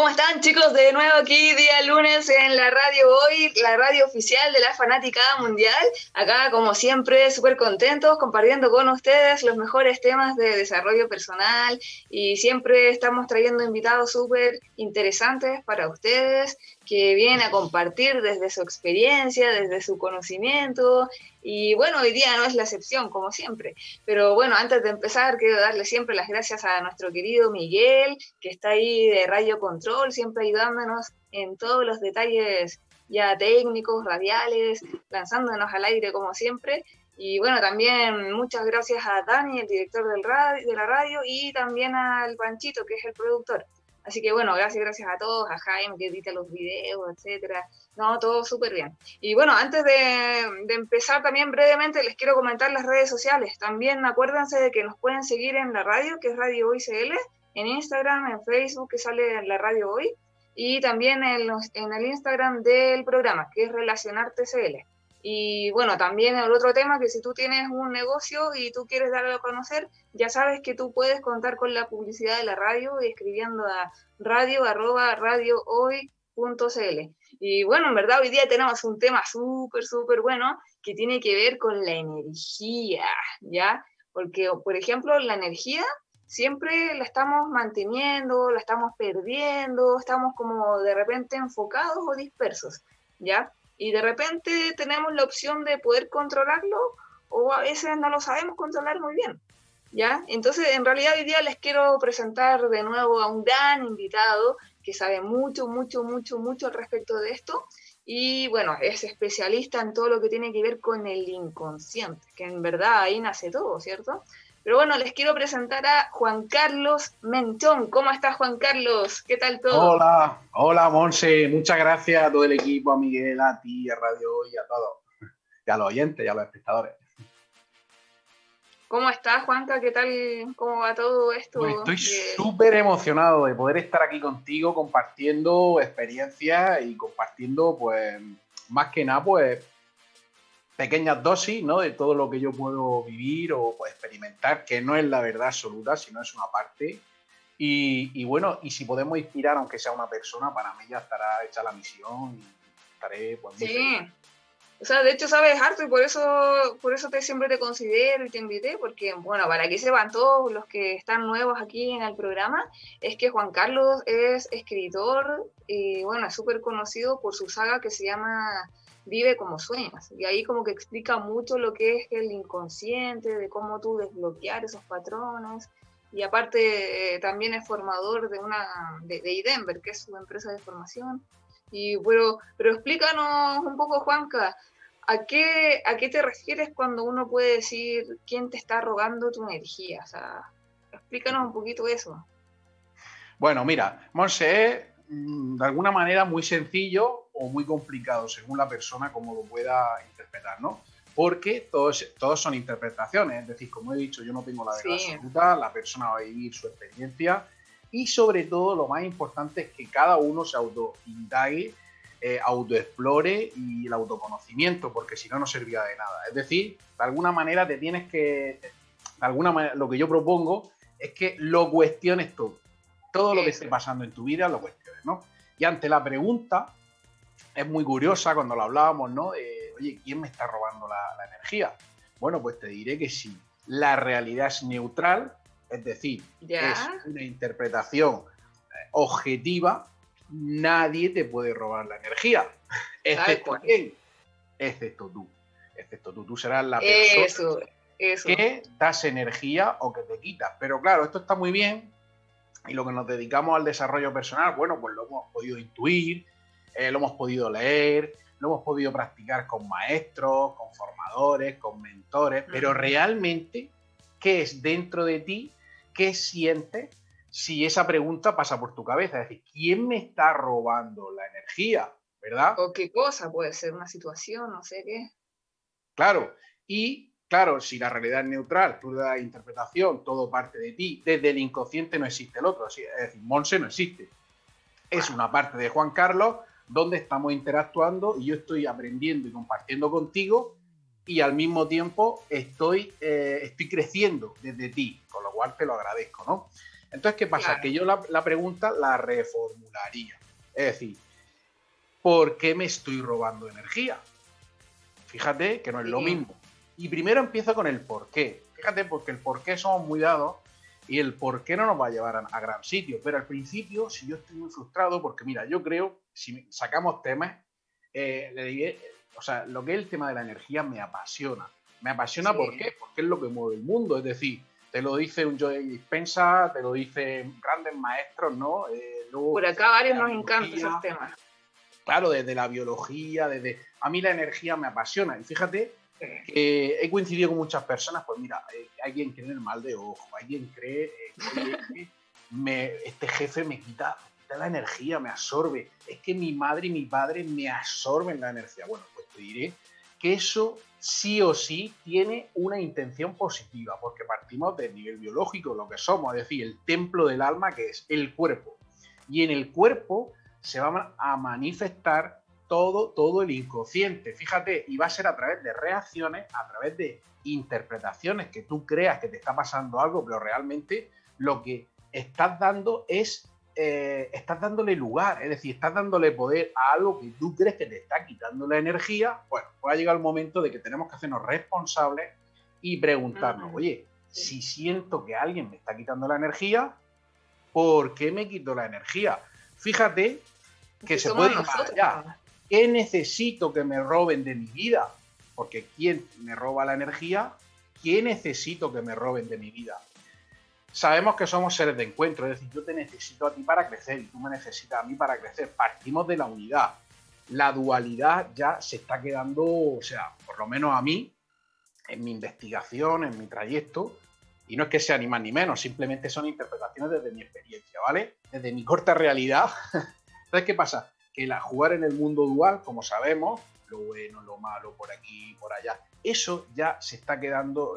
¿Cómo están chicos? De nuevo aquí día lunes en la radio hoy, la radio oficial de la Fanaticada Mundial. Acá como siempre súper contentos compartiendo con ustedes los mejores temas de desarrollo personal y siempre estamos trayendo invitados súper interesantes para ustedes que vienen a compartir desde su experiencia, desde su conocimiento. Y bueno, hoy día no es la excepción, como siempre. Pero bueno, antes de empezar, quiero darle siempre las gracias a nuestro querido Miguel, que está ahí de Rayo Control, siempre ayudándonos en todos los detalles ya técnicos, radiales, lanzándonos al aire como siempre. Y bueno, también muchas gracias a Dani, el director del radio, de la radio, y también al Panchito, que es el productor. Así que bueno, gracias, gracias a todos, a Jaime que edita los videos, etcétera. No, todo súper bien. Y bueno, antes de, de, empezar también brevemente les quiero comentar las redes sociales. También acuérdense de que nos pueden seguir en la radio, que es Radio Hoy CL, en Instagram, en Facebook, que sale la radio hoy, y también en, los, en el Instagram del programa, que es Relacionarte CL. Y bueno, también el otro tema que si tú tienes un negocio y tú quieres darlo a conocer, ya sabes que tú puedes contar con la publicidad de la radio escribiendo a radio arroba Y bueno, en verdad hoy día tenemos un tema súper, súper bueno que tiene que ver con la energía, ¿ya? Porque, por ejemplo, la energía siempre la estamos manteniendo, la estamos perdiendo, estamos como de repente enfocados o dispersos, ¿ya? Y de repente tenemos la opción de poder controlarlo o a veces no lo sabemos controlar muy bien. ¿Ya? Entonces, en realidad hoy día les quiero presentar de nuevo a un gran invitado que sabe mucho, mucho, mucho, mucho al respecto de esto. Y bueno, es especialista en todo lo que tiene que ver con el inconsciente, que en verdad ahí nace todo, ¿cierto? Pero bueno, les quiero presentar a Juan Carlos Mentón. ¿Cómo estás, Juan Carlos? ¿Qué tal todo? Hola, hola, Monse. Muchas gracias a todo el equipo, a Miguel, a ti, a Radio y a todos. Y a los oyentes y a los espectadores. ¿Cómo estás, Juanca? ¿Qué tal? ¿Cómo va todo esto? Pues estoy súper emocionado de poder estar aquí contigo compartiendo experiencias y compartiendo, pues, más que nada, pues, pequeñas dosis ¿no? de todo lo que yo puedo vivir o experimentar, que no es la verdad absoluta, sino es una parte. Y, bueno, y si podemos inspirar, aunque sea una persona, para mí ya estará hecha la misión y estaré pues, Sí. O sea, de hecho sabes harto y por eso, por eso te, siempre te considero y te invité, porque, bueno, para que sepan todos los que están nuevos aquí en el programa, es que Juan Carlos es escritor y, bueno, es súper conocido por su saga que se llama vive como sueñas. Y ahí como que explica mucho lo que es el inconsciente, de cómo tú desbloquear esos patrones. Y aparte eh, también es formador de una de, de Idenver, que es su empresa de formación. Y pero, pero explícanos un poco, Juanca, ¿a qué, ¿a qué te refieres cuando uno puede decir quién te está robando tu energía? O sea, explícanos un poquito eso. Bueno, mira, Monse mm, de alguna manera muy sencillo o muy complicado, según la persona como lo pueda interpretar, ¿no? Porque todos, todos son interpretaciones, es decir, como he dicho, yo no tengo la verdad absoluta, la persona va a vivir su experiencia y sobre todo lo más importante es que cada uno se autoindague, eh, autoexplore y el autoconocimiento, porque si no, no servía de nada. Es decir, de alguna manera te tienes que, de alguna manera, lo que yo propongo es que lo cuestiones todo. Todo lo que esté pasando en tu vida lo cuestiones, ¿no? Y ante la pregunta, es muy curiosa cuando lo hablábamos, ¿no? Oye, ¿quién me está robando la, energía? Bueno, pues te diré que sí. La realidad es neutral, es decir, es una interpretación eh, objetiva. Nadie te puede robar la energía, excepto quién, excepto tú. Excepto tú, tú serás la persona que das energía o que te quitas. Pero claro, esto está muy bien y lo que nos dedicamos al desarrollo personal, bueno, pues lo hemos podido intuir, eh, lo hemos podido leer, lo hemos podido practicar con maestros, con formadores, con mentores, pero realmente, ¿qué es dentro de ti? ¿Qué sientes si esa pregunta pasa por tu cabeza? Es decir, ¿quién me está robando la energía? ¿Verdad? O qué cosa, puede ser una situación, no sé qué. Claro, y claro, si la realidad es neutral, tú le das interpretación, todo parte de ti, desde el inconsciente no existe el otro, es decir, Monse no existe. Es una parte de Juan Carlos donde estamos interactuando y yo estoy aprendiendo y compartiendo contigo y al mismo tiempo estoy, eh, estoy creciendo desde ti, con lo cual te lo agradezco, ¿no? Entonces, ¿qué pasa? Que yo la, la pregunta la reformularía. Es decir, ¿por qué me estoy robando energía? Fíjate que no es lo mismo. Y primero empiezo con el por qué. Fíjate, porque el por qué somos muy dados y el por qué no nos va a llevar a, gran sitio. Pero al principio, si yo estoy muy frustrado, porque mira, yo creo, si sacamos temas, eh, le diré, o sea, lo que es el tema de la energía me apasiona. Me apasiona ¿por qué? Porque es lo que mueve el mundo. Es decir, te lo dice un Joe Dispensa, te lo dicen grandes maestros, ¿no? Eh, Por acá varios nos encantan esos temas. Claro, desde la biología, desde... A mí la energía me apasiona. Y fíjate he coincidido con muchas personas, pues mira, eh, hay quien cree en el mal de ojo, hay quien cree eh, que me, este jefe me quita, la energía, me absorbe, es que mi madre y mi padre me absorben la energía. Bueno, pues te diré que eso sí o sí tiene una intención positiva, porque partimos del nivel biológico, lo que somos, es decir, el templo del alma que es el cuerpo. Y en el cuerpo se va a manifestar todo, todo el inconsciente. Fíjate, y va a ser a través de reacciones, a través de interpretaciones, que tú creas que te está pasando algo, pero realmente lo que estás dando es, eh, estás dándole lugar, es decir, estás dándole poder a algo que tú crees que te está quitando la energía. Bueno, pues ha llegado el momento de que tenemos que hacernos responsables y preguntarnos, oye, si siento que alguien me está quitando la energía, ¿por qué me quito la energía? Fíjate que se puede ir allá. ¿Qué necesito que me roben de mi vida? Porque ¿quién me roba la energía? ¿Qué necesito que me roben de mi vida? Sabemos que somos seres de encuentro, es decir, yo te necesito a ti para crecer y tú me necesitas a mí para crecer. Partimos de la unidad. La dualidad ya se está quedando, o sea, por lo menos a mí, en mi investigación, en mi trayecto, y no es que sea ni más ni menos, simplemente son interpretaciones desde mi experiencia, ¿vale? Desde mi corta realidad. Entonces, ¿qué pasa? que la jugar en el mundo dual, como sabemos, lo bueno, lo malo, por aquí, por allá, eso ya se está quedando,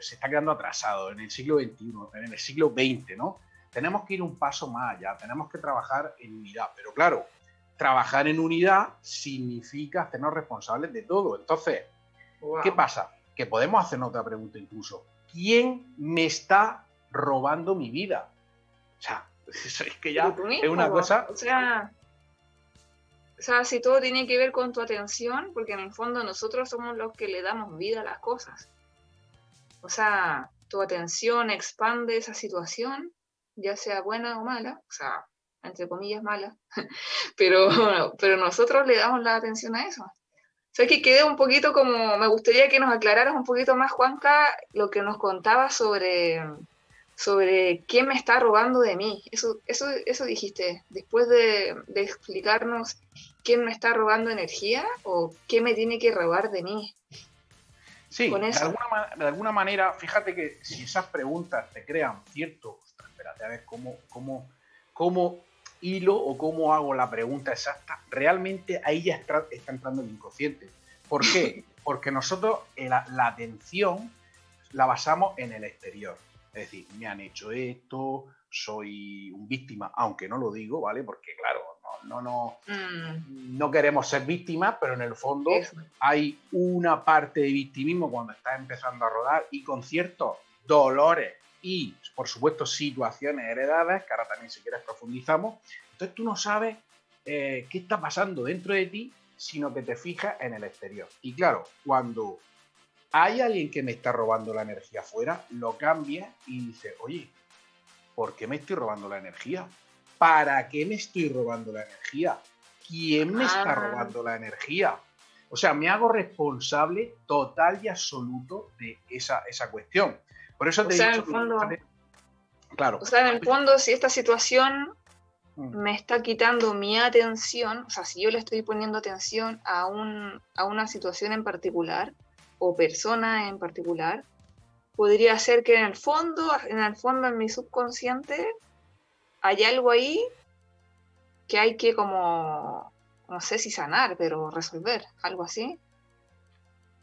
se está quedando atrasado en el siglo XXI, en el siglo XX, ¿no? Tenemos que ir un paso más allá, tenemos que trabajar en unidad, pero claro, trabajar en unidad significa hacernos responsables de todo. Entonces, ¿qué pasa? Que podemos hacernos otra pregunta incluso. ¿Quién me está robando mi vida? O sea, es que ya es una cosa... O sea, o sea, si todo tiene que ver con tu atención, porque en el fondo nosotros somos los que le damos vida a las cosas. O sea, tu atención expande esa situación, ya sea buena o mala, o sea, entre comillas mala, pero, pero nosotros le damos la atención a eso. O sea, que quede un poquito como, me gustaría que nos aclararas un poquito más, Juanca, lo que nos contaba sobre, sobre quién me está robando de mí. Eso, eso, eso dijiste, después de, de explicarnos quién me está robando energía o qué me tiene que robar de mí. Sí, de alguna, de alguna, manera, fíjate que si esas preguntas te crean cierto, espérate a ver cómo, cómo, cómo hilo o cómo hago la pregunta exacta, realmente ahí ya está, entrando el inconsciente. ¿Por qué? Porque nosotros la, la atención la basamos en el exterior. Es decir, me han hecho esto, soy un víctima, aunque no lo digo, ¿vale? Porque claro, no, no, mm. no queremos ser víctimas, pero en el fondo hay una parte de victimismo cuando estás empezando a rodar y con ciertos dolores y, por supuesto, situaciones heredadas, que ahora también si quieres profundizamos. Entonces tú no sabes eh, qué está pasando dentro de ti, sino que te fijas en el exterior. Y claro, cuando hay alguien que me está robando la energía afuera, lo cambia y dice, oye, ¿por qué me estoy robando la energía? ¿para qué me estoy robando la energía? ¿Quién me está ah. robando la energía? O sea, me hago responsable total y absoluto de esa, esa cuestión. Por eso te digo. En fondo, claro. O sea, en el fondo, si esta situación mm. me está quitando mi atención, o sea, si yo le estoy poniendo atención a, un, a una situación en particular o persona en particular, podría ser que en el fondo, en el fondo, en mi subconsciente, hay algo ahí que hay que como, no sé si sanar, pero resolver, algo así.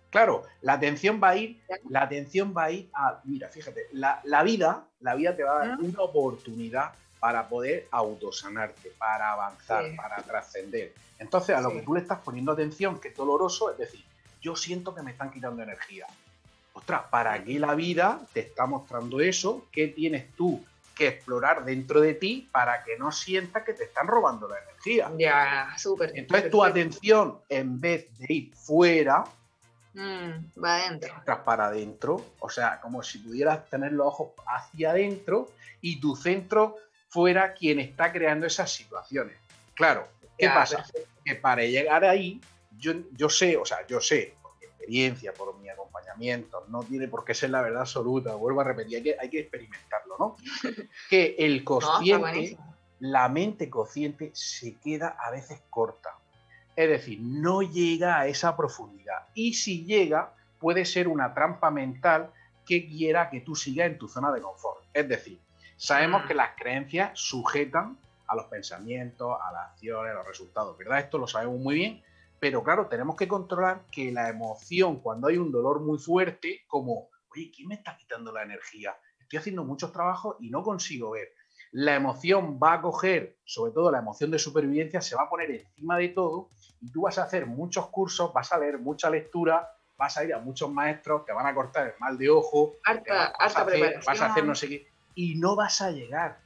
Claro, la atención va a ir, la atención va a ir a, mira, fíjate, la, vida, la vida te va a dar una oportunidad para poder autosanarte, para avanzar, para trascender. Entonces, a lo que tú le estás poniendo atención, que es doloroso, es decir, yo siento que me están quitando energía. Ostras, ¿para qué la vida te está mostrando eso? ¿Qué tienes tú que explorar dentro de ti para que no sientas que te están robando la energía. Ya, súper. Entonces tu atención, en vez de ir fuera, mm, va adentro. Para adentro, o sea, como si pudieras tener los ojos hacia adentro y tu centro fuera quien está creando esas situaciones. Claro, ¿qué pasa? Que para llegar ahí, yo, yo sé, o sea, yo sé, experiencia, por mi acompañamiento, no tiene por qué ser la verdad absoluta, vuelvo a repetir, hay que, hay que experimentarlo, ¿no? que el consciente, la mente consciente se queda a veces corta. Es decir, no llega a esa profundidad. Y si llega, puede ser una trampa mental que quiera que tú sigas en tu zona de confort. Es decir, sabemos mm. que las creencias sujetan a los pensamientos, a las acciones, a los resultados, ¿verdad? Esto lo sabemos muy bien, pero claro, tenemos que controlar que la emoción, cuando hay un dolor muy fuerte, como, oye, ¿quién me está quitando la energía? Estoy haciendo muchos trabajos y no consigo ver. La emoción va a coger, sobre todo la emoción de supervivencia, se va a poner encima de todo y tú vas a hacer muchos cursos, vas a leer mucha lectura, vas a ir a muchos maestros, te van a cortar el mal de ojo, vas, a hacer, vas a hacer no sé qué, y no vas a llegar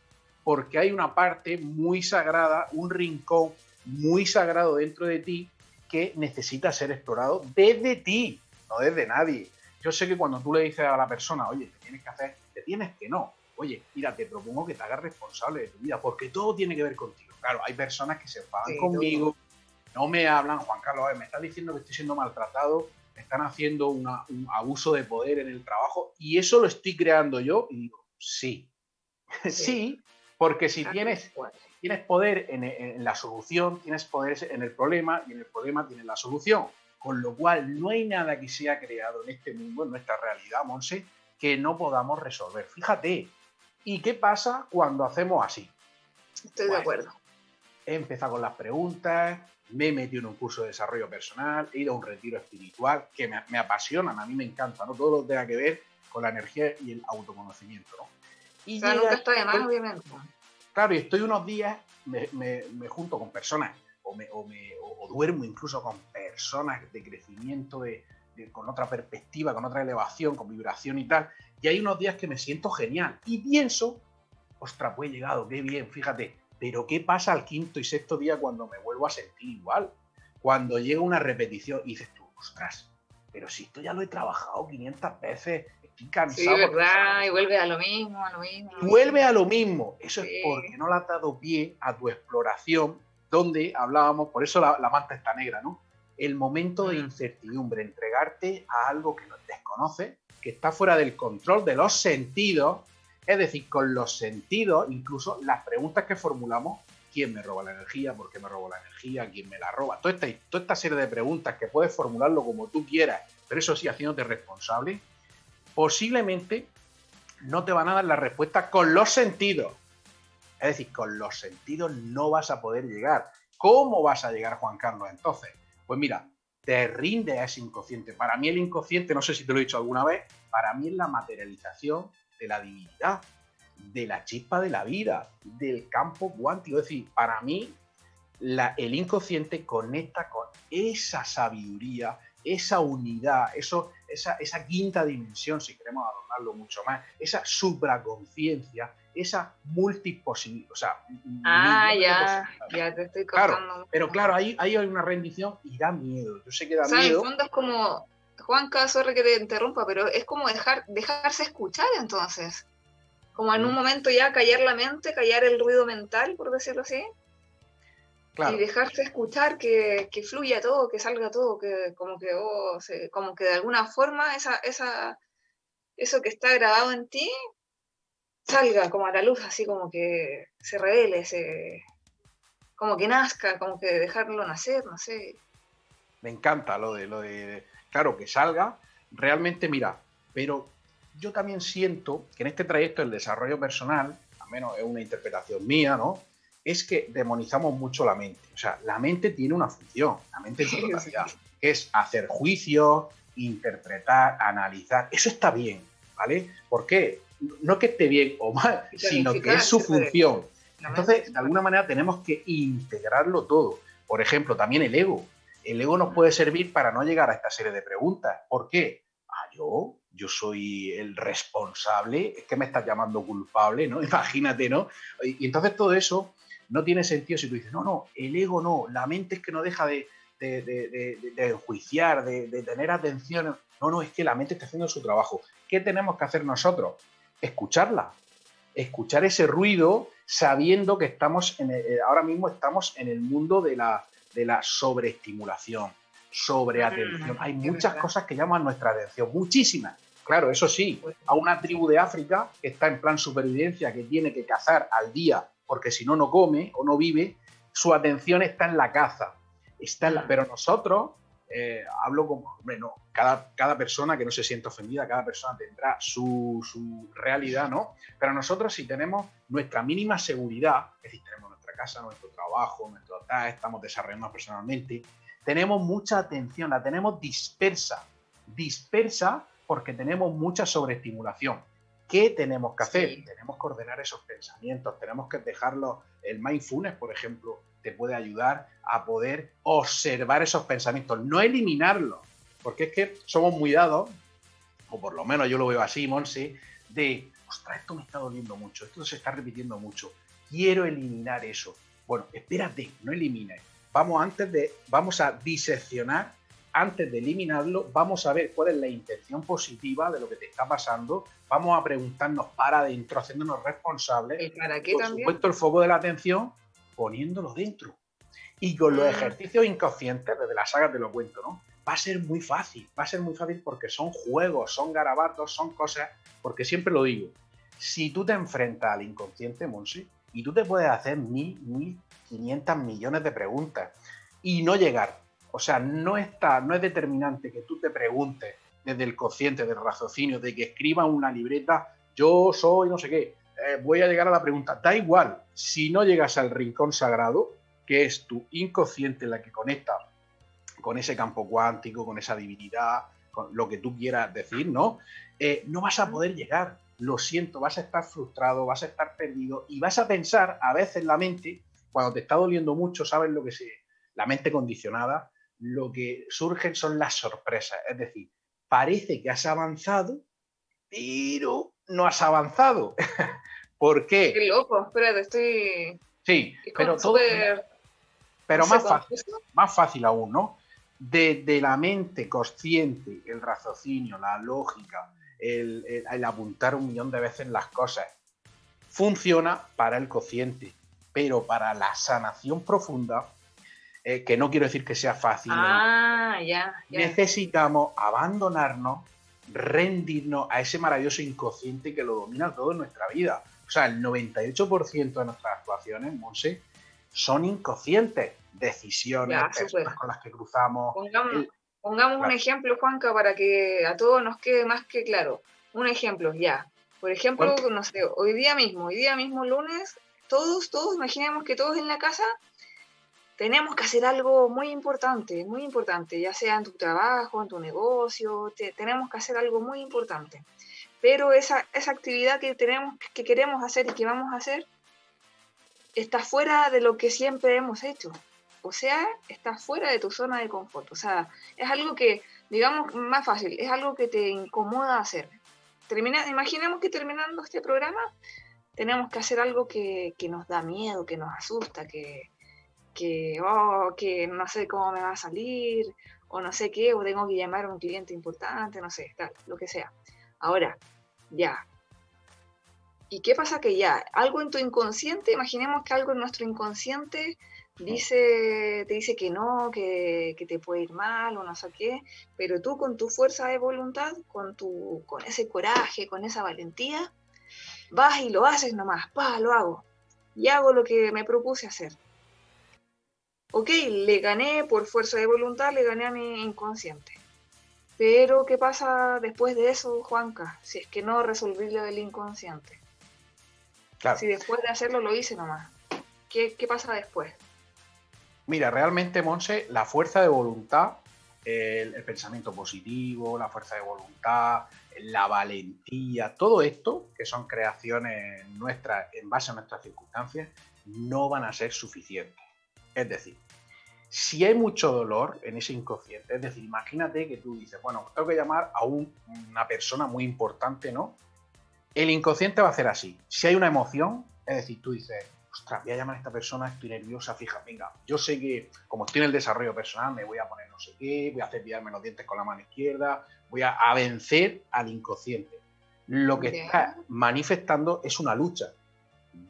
porque hay una parte muy sagrada, un rincón muy sagrado dentro de ti que necesita ser explorado desde ti, no desde nadie. Yo sé que cuando tú le dices a la persona, oye, te tienes que hacer, te tienes que no. Oye, mira, te propongo que te hagas responsable de tu vida, porque todo tiene que ver contigo. Claro, hay personas que se enfadan conmigo, no me hablan, Juan Carlos, me están diciendo que estoy siendo maltratado, me están haciendo un abuso de poder en el trabajo, y eso lo estoy creando yo, y digo, sí, sí, porque si tienes, tienes poder en, la solución, tienes poder en el problema y en el problema tienes la solución. Con lo cual, no hay nada que se ha creado en este mundo, en nuestra realidad, Monse, que no podamos resolver. Fíjate. ¿Y qué pasa cuando hacemos así? Estoy de acuerdo. He empezado con las preguntas, me he metido en un curso de desarrollo personal, he ido a un retiro espiritual que me, me apasionan, a mí me encanta, ¿no? Todo lo que tenga que ver con la energía y el autoconocimiento, ¿no? Y nunca está de más, obviamente. Claro, y estoy unos días, me, junto con personas, o, duermo incluso con personas de crecimiento, de, con otra perspectiva, con otra elevación, con vibración y tal. Y hay unos días que me siento genial. Y pienso, ostras, pues he llegado, qué bien, fíjate. Pero ¿qué pasa al quinto y sexto día cuando me vuelvo a sentir igual? Cuando llega una repetición y dices tú, ostras, pero si esto ya lo he trabajado 500 veces, Sí, verdad, y vuelve a lo mismo, a lo mismo. Vuelve a lo mismo. Eso es porque no le has dado pie a tu exploración, donde hablábamos, por eso la, manta está negra, ¿no? El momento de mm. incertidumbre, entregarte a algo que no desconoce, que está fuera del control de los sentidos, es decir, con los sentidos, incluso las preguntas que formulamos, ¿quién me roba la energía? ¿Por qué me robo la energía? ¿Quién me la roba? Toda esta, toda esta serie de preguntas que puedes formularlo como tú quieras, pero eso sí, haciéndote responsable, posiblemente no te van a dar la respuesta con los sentidos. Es decir, con los sentidos no vas a poder llegar. ¿Cómo vas a llegar, Juan Carlos, entonces? Pues mira, te rinde a ese inconsciente. Para mí el inconsciente, no sé si te lo he dicho alguna vez, para mí es la materialización de la divinidad, de la chispa de la vida, del campo cuántico. Es decir, para mí el inconsciente conecta con esa sabiduría, esa unidad, eso, esa, esa quinta dimensión, si queremos adornarlo mucho más, esa supraconciencia, esa multiposibilidad. O sea, ah, ya, ya te estoy contando. pero claro, ahí, ahí, hay una rendición y da miedo. Yo sé que da miedo. En el fondo es como, Juan, sorry que te interrumpa, pero es como dejar, dejarse escuchar entonces. Como en un mm. momento ya callar la mente, callar el ruido mental, por decirlo así. Y dejarse escuchar, que, que, fluya todo, que salga todo, que como que, oh, como que de alguna forma esa, esa, eso que está grabado en ti salga como a la luz, así como que se revele, se, como que nazca, como que dejarlo nacer, no sé. Me encanta lo de, lo de, claro, que salga, realmente, mira, pero yo también siento que en este trayecto del desarrollo personal, al menos es una interpretación mía, ¿no? Es que demonizamos mucho la mente. O sea, la mente tiene una función, la mente en su totalidad, es hacer juicios, interpretar, analizar. Eso está bien, ¿vale? ¿Por qué? No que esté bien o mal, sino que es su función. Entonces, de alguna manera tenemos que integrarlo todo. Por ejemplo, también el ego. El ego nos puede servir para no llegar a esta serie de preguntas. ¿Por qué? Ah, yo, yo soy el responsable, es que me estás llamando culpable, ¿no? Imagínate, ¿no? Y, entonces todo eso no tiene sentido si tú dices, no, no, el ego no, la mente es que no deja de, de, de, de enjuiciar, de, tener atención. No, no, es que la mente está haciendo su trabajo. ¿Qué tenemos que hacer nosotros? Escucharla, escuchar ese ruido sabiendo que estamos en eh, ahora mismo estamos en el mundo de la, de la sobreestimulación, sobreatención. Mm, Hay muchas cosas que llaman nuestra atención, muchísimas. Claro, eso sí, pues a una tribu de África que está en plan supervivencia, que tiene que cazar al día, porque si no, no come o no vive, su atención está en la caza. Está mm. Pero nosotros, eh, hablo como, bueno, cada, cada, persona que no se sienta ofendida, cada persona tendrá su, su, realidad, ¿no? Pero nosotros si tenemos nuestra mínima seguridad, es decir, tenemos nuestra casa, nuestro trabajo, nuestro tal, estamos desarrollando personalmente, tenemos mucha atención, la tenemos dispersa, dispersa porque tenemos mucha sobreestimulación. ¿Qué tenemos que hacer? Tenemos que ordenar esos pensamientos, tenemos que dejarlo. El mindfulness, por ejemplo, te puede ayudar a poder observar esos pensamientos, no eliminarlos, porque es que somos muy dados, o por lo menos yo lo veo así, Monse, de, ostras, esto me está doliendo mucho, esto se está repitiendo mucho, quiero eliminar eso. Bueno, espérate, no elimines. Vamos antes de, vamos a diseccionar, antes de eliminarlo, vamos a ver cuál es la intención positiva de lo que te está pasando, vamos a preguntarnos para adentro, haciéndonos responsables. para qué por supuesto, el foco de la atención poniéndolo dentro. Y con los mm. ejercicios inconscientes, desde la saga te lo cuento, ¿no? Va a ser muy fácil, va a ser muy fácil porque son juegos, son garabatos, son cosas, porque siempre lo digo, si tú te enfrentas al inconsciente, Monsi, y tú te puedes hacer mil, mil, quinientas millones de preguntas y no llegar. O sea, no, está, no es determinante que tú te preguntes desde el consciente, del raciocinio, de que escriba una libreta, yo soy no sé qué, eh, voy a llegar a la pregunta. Da igual, si no llegas al rincón sagrado, que es tu inconsciente la que conecta con ese campo cuántico, con esa divinidad, con lo que tú quieras decir, ¿no? Eh, no vas a poder llegar. Lo siento, vas a estar frustrado, vas a estar perdido y vas a pensar a veces la mente, cuando te está doliendo mucho, sabes lo que se. La mente condicionada, lo que surgen son las sorpresas. Es decir, parece que has avanzado, pero no has avanzado. ¿Por qué? Qué loco, espérate, estoy. Sí, pero todo. Pero más fácil, más fácil aún, ¿no? De, la mente consciente, el raciocinio, la lógica, el, apuntar un millón de veces las cosas, funciona para el consciente, pero para la sanación profunda, eh, que no quiero decir que sea fácil, ah, ya, necesitamos abandonarnos rendirnos a ese maravilloso inconsciente que lo domina todo en nuestra vida. O sea, el 98% de nuestras actuaciones, Monse, son inconscientes. Decisiones, personas con las que cruzamos. Pongamos, un ejemplo, Juanca, para que a todos nos quede más que claro. Un ejemplo, ya. Por ejemplo, no sé, hoy día mismo, hoy día mismo lunes, todos, todos, imaginemos que todos en la casa tenemos que hacer algo muy importante, muy importante, ya sea en tu trabajo, en tu negocio, tenemos que hacer algo muy importante. Pero esa, esa actividad que, tenemos, que queremos hacer y que vamos a hacer está fuera de lo que siempre hemos hecho. O sea, está fuera de tu zona de confort. O sea, es algo que, digamos, más fácil, es algo que te incomoda hacer. Termina, imaginemos que terminando este programa tenemos que hacer algo que, que nos da miedo, que nos asusta, que, que, oh, que no sé cómo me va a salir, o no sé qué, o tengo que llamar a un cliente importante, no sé, tal, lo que sea. Ahora, ya. ¿Y qué pasa que ya? Algo en tu inconsciente, imaginemos que algo en nuestro inconsciente dice, te dice que no, que, que, te puede ir mal o no sé qué, pero tú con tu fuerza de voluntad, con, tu, con ese coraje, con esa valentía, vas y lo haces nomás, pa, lo hago. Y hago lo que me propuse hacer ok, le gané por fuerza de voluntad, le gané a mi inconsciente. Pero, ¿qué pasa después de eso, Juanca? Si es que no resolví lo del inconsciente. Si después de hacerlo lo hice nomás. ¿Qué, pasa después? Mira, realmente, Monse, la fuerza de voluntad, el, el, pensamiento positivo, la fuerza de voluntad, la valentía, todo esto, que son creaciones nuestras en base a nuestras circunstancias, no van a ser suficientes. Es decir, si hay mucho dolor en ese inconsciente, es decir, imagínate que tú dices, bueno, tengo que llamar a una persona muy importante, ¿no? El inconsciente va a hacer así. Si hay una emoción, es decir, tú dices, ostras, voy a llamar a esta persona, estoy nerviosa, fija, venga, yo sé que como estoy en el desarrollo personal, me voy a poner no sé qué, voy a cepillarme los dientes con la mano izquierda, voy a, vencer al inconsciente. Lo que está manifestando es una lucha.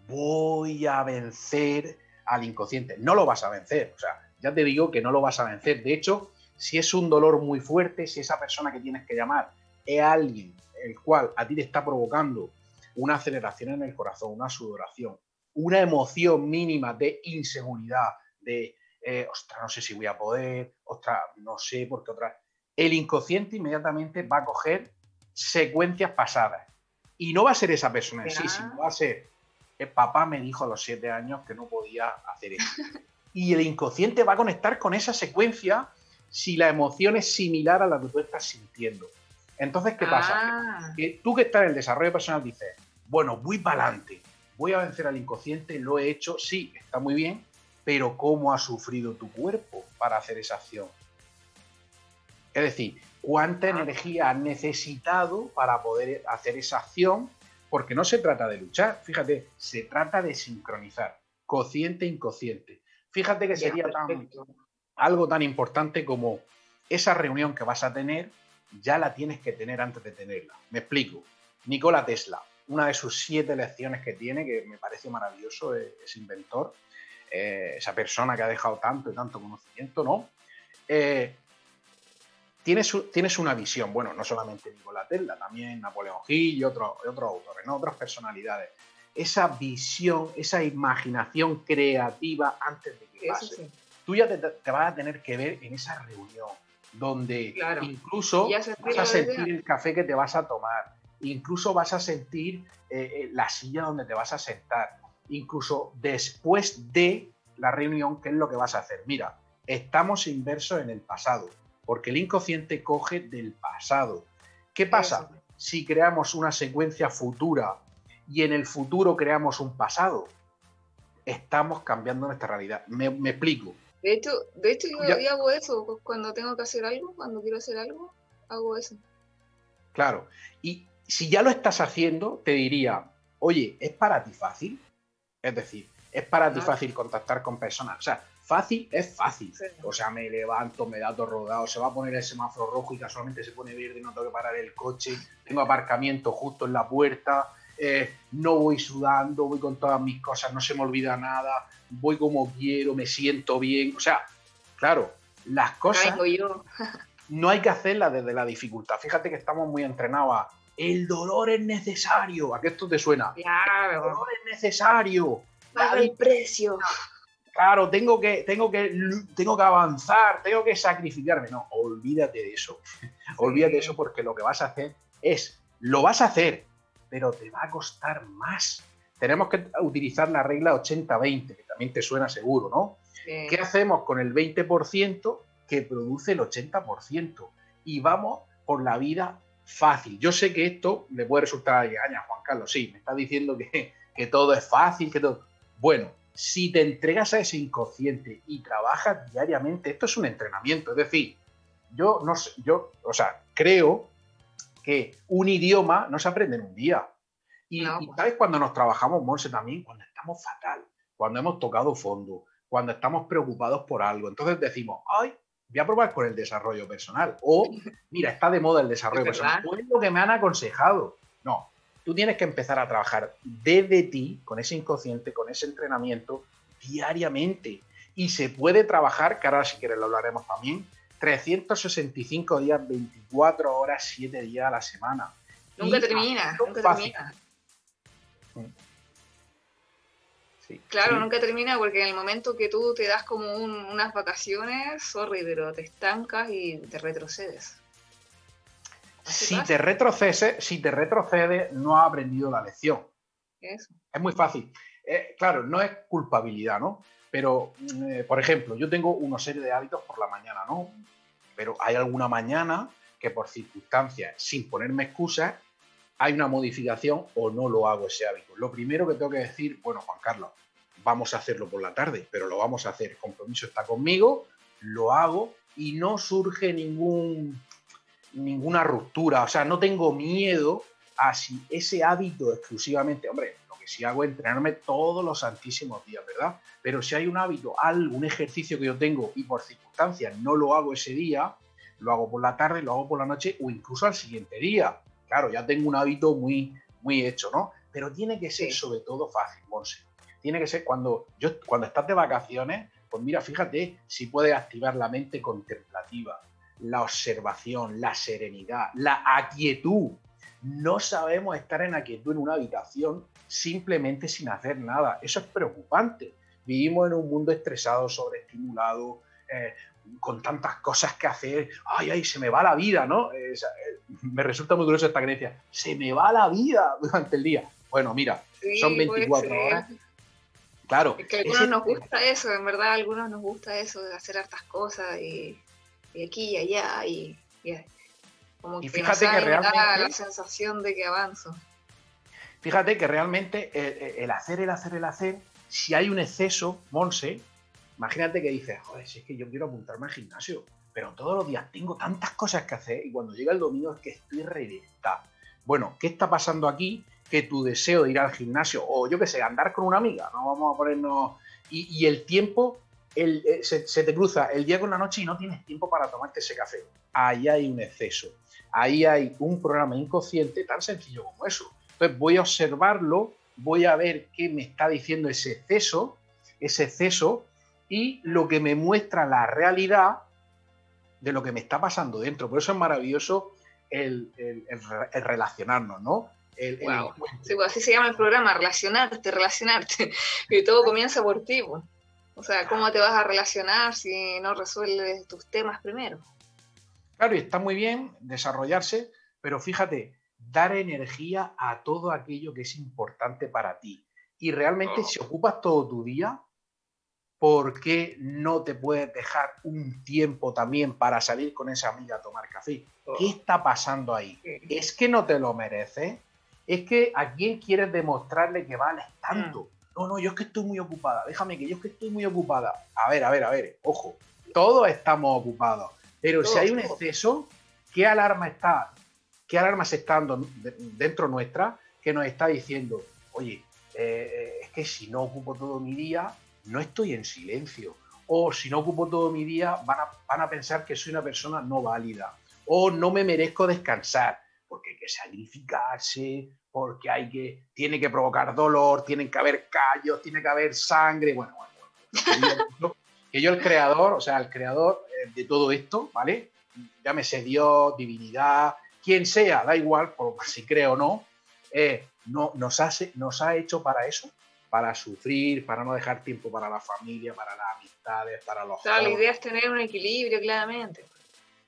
Voy a vencer al inconsciente. No lo vas a vencer. O sea, ya te digo que no lo vas a vencer. De hecho, si es un dolor muy fuerte, si esa persona que tienes que llamar es alguien el cual a ti te está provocando una aceleración en el corazón, una sudoración, una emoción mínima de inseguridad, de, eh, ostras, no sé si voy a poder, ostras, no sé, porque otra... El inconsciente inmediatamente va a coger secuencias pasadas. Y no va a ser esa persona en sí, sino va a ser, el papá me dijo a los siete años que no podía hacer eso. y el inconsciente va a conectar con esa secuencia si la emoción es similar a la que tú estás sintiendo. Entonces, ¿qué pasa? Ah. Que tú que estás en el desarrollo personal dices, bueno, voy para adelante, voy a vencer al inconsciente, lo he hecho, sí, está muy bien, pero ¿cómo ha sufrido tu cuerpo para hacer esa acción? Es decir, ¿cuánta ah. energía has necesitado para poder hacer esa acción? Porque no se trata de luchar, fíjate, se trata de sincronizar, consciente e inconsciente. Fíjate que sería algo tan importante como esa reunión que vas a tener, ya la tienes que tener antes de tenerla. Me explico. Nikola Tesla, una de sus siete lecciones que tiene, que me parece maravilloso, e-, ese inventor, eh, esa persona que ha dejado tanto y tanto conocimiento, ¿no? Eh, tienes, tienes, una visión, bueno, no solamente Nikola Tesla, también Napoleón Hill y otros autores, ¿no? otras personalidades. Esa visión, esa imaginación creativa antes de que pase. Tú ya te, vas a tener que ver en esa reunión, donde incluso vas a sentir el café que te vas a tomar, incluso vas a sentir eh, eh, la silla donde te vas a sentar, incluso después de la reunión, ¿qué es lo que vas a hacer? Mira, estamos inversos en el pasado, porque el inconsciente coge del pasado. ¿Qué pasa si creamos una secuencia futura y en el futuro creamos un pasado? Estamos cambiando nuestra realidad. Me, explico. De hecho, de hecho yo hago eso cuando tengo que hacer algo, cuando quiero hacer algo, hago eso. Claro. Y si ya lo estás haciendo, te diría, oye, ¿es para ti fácil? Es decir, ¿es para ti fácil contactar con personas? O sea, fácil es fácil. O sea, me levanto, me da todo rodado, se va a poner el semáforo rojo y casualmente se pone verde, no tengo que parar el coche, tengo aparcamiento justo en la puerta, eh, no voy sudando, voy con todas mis cosas, no se me olvida nada, voy como quiero, me siento bien. O sea, claro, las cosas no hay que hacerlas desde la dificultad. Fíjate que estamos muy entrenados a el dolor es necesario. ¿A qué esto te suena? Claro. El dolor es necesario. Paga el precio. Claro, tengo que, tengo, que, tengo que avanzar, tengo que sacrificarme. No, olvídate de eso. olvídate de eso porque lo que vas a hacer es, lo vas a hacer, pero te va a costar más. Tenemos que utilizar la regla 80-20, que también te suena seguro, ¿no? ¿Qué hacemos con el 20% que produce el 80%? Y vamos por la vida fácil. Yo sé que esto le puede resultar a Juan Carlos, sí, me está diciendo que, que todo es fácil, que todo... Bueno, si te entregas a ese inconsciente y trabajas diariamente, esto es un entrenamiento, es decir, yo no sé, yo, o sea, creo que un idioma no se aprende en un día. Y, pues. sabes cuando nos trabajamos, Monse, también, cuando estamos fatal, cuando hemos tocado fondo, cuando estamos preocupados por algo. Entonces decimos, ay, voy a probar con el desarrollo personal. O, mira, está de moda el desarrollo personal. O es lo que me han aconsejado. No, tú tienes que empezar a trabajar desde ti, con ese inconsciente, con ese entrenamiento, diariamente. Y se puede trabajar, que ahora si quieres lo hablaremos también, 365 días, 24 horas, 7 días a la semana. Nunca termina, nunca termina. claro, nunca termina porque en el momento que tú te das como unas vacaciones, sorry, pero te estancas y te retrocedes. Si te, retrocedes, si te retrocedes, no has aprendido la lección. Eso. Es muy fácil. Eh, claro, no es culpabilidad, ¿no? Pero, eh, por ejemplo, yo tengo una serie de hábitos por la mañana, ¿no? Pero hay alguna mañana que por circunstancias, sin ponerme excusas, hay una modificación o no lo hago ese hábito. Lo primero que tengo que decir, bueno, Juan Carlos, vamos a hacerlo por la tarde, pero lo vamos a hacer. El compromiso está conmigo, lo hago y no surge ningún, ninguna ruptura. O sea, no tengo miedo a si ese hábito exclusivamente, hombre, lo que sí hago es entrenarme todos los santísimos días, ¿verdad? Pero si hay un hábito, algún ejercicio que yo tengo y por circunstancias no lo hago ese día, lo hago por la tarde, lo hago por la noche o incluso al siguiente día. Claro, ya tengo un hábito muy, muy hecho, ¿no? Pero tiene que ser sobre todo fácil, Monse. Tiene que ser cuando, yo, cuando estás de vacaciones, pues mira, fíjate si puedes activar la mente contemplativa, la observación, la serenidad, la aquietud. No sabemos estar en aquietud en una habitación simplemente sin hacer nada. Eso es preocupante. Vivimos en un mundo estresado, sobreestimulado, eh, con tantas cosas que hacer. Ay, ay, se me va la vida, ¿no? Eh, eh, me resulta muy curioso esta creencia. Se me va la vida durante el día. Bueno, mira, son 24 horas. Claro. Es que a algunos nos gusta eso, en verdad, a algunos nos gusta eso de hacer hartas cosas y, aquí y allá y, como que fíjate que realmente la sensación de que avanzo. Fíjate que realmente el, hacer, el hacer, el hacer, si hay un exceso, Monse, imagínate que dices, joder, si es que yo quiero apuntarme al gimnasio, pero todos los días tengo tantas cosas que hacer y cuando llega el domingo es que estoy reventado. Bueno, ¿qué está pasando aquí? que tu deseo de ir al gimnasio o yo qué sé, andar con una amiga, no vamos a ponernos... Y, el tiempo el, eh, se, te cruza el día con la noche y no tienes tiempo para tomarte ese café. Ahí hay un exceso. Ahí hay un programa inconsciente tan sencillo como eso. Entonces voy a observarlo, voy a ver qué me está diciendo ese exceso, ese exceso, y lo que me muestra la realidad de lo que me está pasando dentro. Por eso es maravilloso el, el relacionarnos, ¿no? sí, pues así se llama el programa, relacionarte, relacionarte. Y todo comienza por ti. Pues. O sea, ¿cómo te vas a relacionar si no resuelves tus temas primero? Claro, y está muy bien desarrollarse, pero fíjate, dar energía a todo aquello que es importante para ti. Y realmente, oh. si ocupas todo tu día, ¿por qué no te puedes dejar un tiempo también para salir con esa amiga a tomar café? ¿Qué oh. está pasando ahí? ¿Es que no te lo mereces? es que a quién quieres demostrarle que vales tanto. Mm. No, no, yo es que estoy muy ocupada, déjame que yo es que estoy muy ocupada. A ver, a ver, a ver, ojo, todos estamos ocupados, pero si hay un exceso, ¿qué alarma está? ¿Qué alarma se está dando dentro nuestra que nos está diciendo, oye, eh, es que si no ocupo todo mi día, no estoy en silencio? O si no ocupo todo mi día, van a, van a pensar que soy una persona no válida. O no me merezco descansar porque hay que sacrificarse, porque hay que, tiene que provocar dolor, tienen que haber callos, tiene que haber sangre, bueno, bueno, bueno. Que yo, el creador, o sea, el creador eh, de todo esto, ¿vale? Llámese Dios, divinidad, quien sea, da igual, por, si creo o no, eh, no nos, hace, nos ha hecho para eso, para sufrir, para no dejar tiempo para la familia, para las amistades, para los... Claro, la idea es tener un equilibrio, claramente.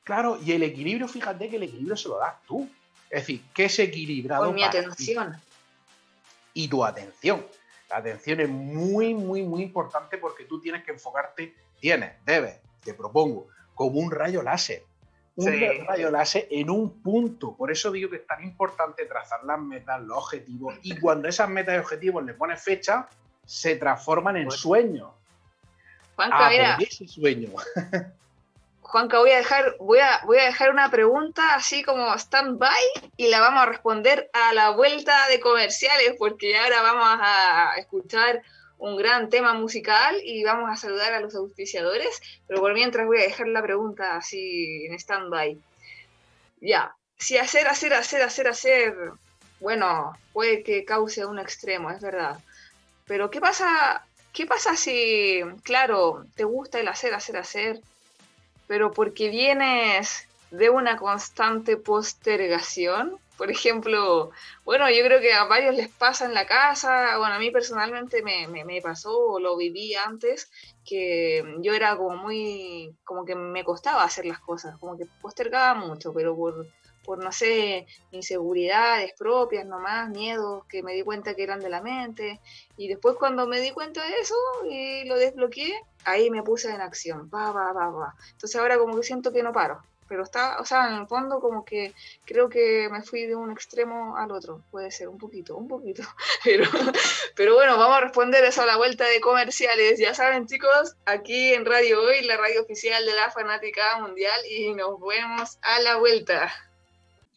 Claro, y el equilibrio, fíjate que el equilibrio se lo das tú. Es decir, que es equilibrado. Con mi atención. Y tu atención. La atención es muy, muy, muy importante porque tú tienes que enfocarte, tienes, debes, te propongo, como un rayo láser. Un rayo láser en un punto. Por eso digo que es tan importante trazar las metas, los objetivos. Y cuando esas metas y objetivos le pones fecha, se transforman en sueños. Juan ah, ese sueño. Juanca, voy a dejar, voy a, voy a dejar una pregunta así como stand-by y la vamos a responder a la vuelta de comerciales, porque ahora vamos a escuchar un gran tema musical y vamos a saludar a los auspiciadores, pero por mientras voy a dejar la pregunta así en stand-by. Ya, si hacer, hacer, hacer, hacer, hacer, bueno, puede que cause un extremo, es verdad. Pero ¿qué pasa, qué pasa si, claro, te gusta el hacer, hacer, hacer? Pero porque vienes de una constante postergación. Por ejemplo, bueno, yo creo que a varios les pasa en la casa, bueno, a mí personalmente me, me, me pasó, lo viví antes, que yo era como muy, como que me costaba hacer las cosas, como que postergaba mucho, pero por, por no sé, inseguridades propias nomás, miedos que me di cuenta que eran de la mente. Y después cuando me di cuenta de eso y lo desbloqueé, ahí me puse en acción, va, va, va, va. Entonces ahora como que siento que no paro, pero está, o sea, en el fondo como que creo que me fui de un extremo al otro, puede ser un poquito, un poquito, pero, pero bueno, vamos a responder eso a la vuelta de comerciales, ya saben chicos, aquí en Radio Hoy, la radio oficial de la Fanática Mundial y nos vemos a la vuelta.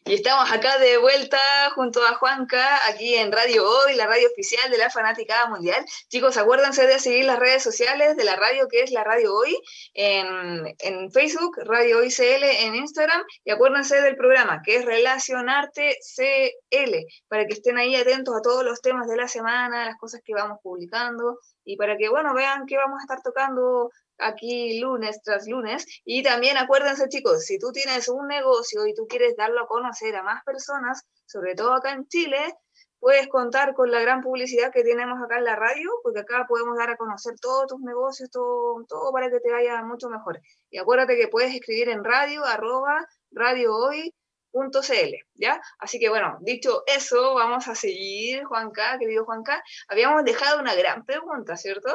Y estamos acá de vuelta junto a Juanca, aquí en Radio Hoy, la radio oficial de la Fanaticada Mundial. Chicos, acuérdense de seguir las redes sociales de la radio, que es la Radio Hoy, en, en Facebook, Radio Hoy CL en Instagram, y acuérdense del programa, que es Relacionarte CL, para que estén ahí atentos a todos los temas de la semana, las cosas que vamos publicando, y para que, bueno, vean que vamos a estar tocando aquí lunes tras lunes. Y también acuérdense, chicos, si tú tienes un negocio y tú quieres darlo a conocer a más personas, sobre todo acá en Chile, puedes contar con la gran publicidad que tenemos acá en la radio, porque acá podemos dar a conocer todos tus negocios, todo, todo para que te vaya mucho mejor. Y acuérdate que puedes escribir en radio, arroba, radiohoy.cl, ¿ya? Así que bueno, dicho eso, vamos a seguir, Juanca, querido Juanca. Habíamos dejado una gran pregunta, ¿cierto?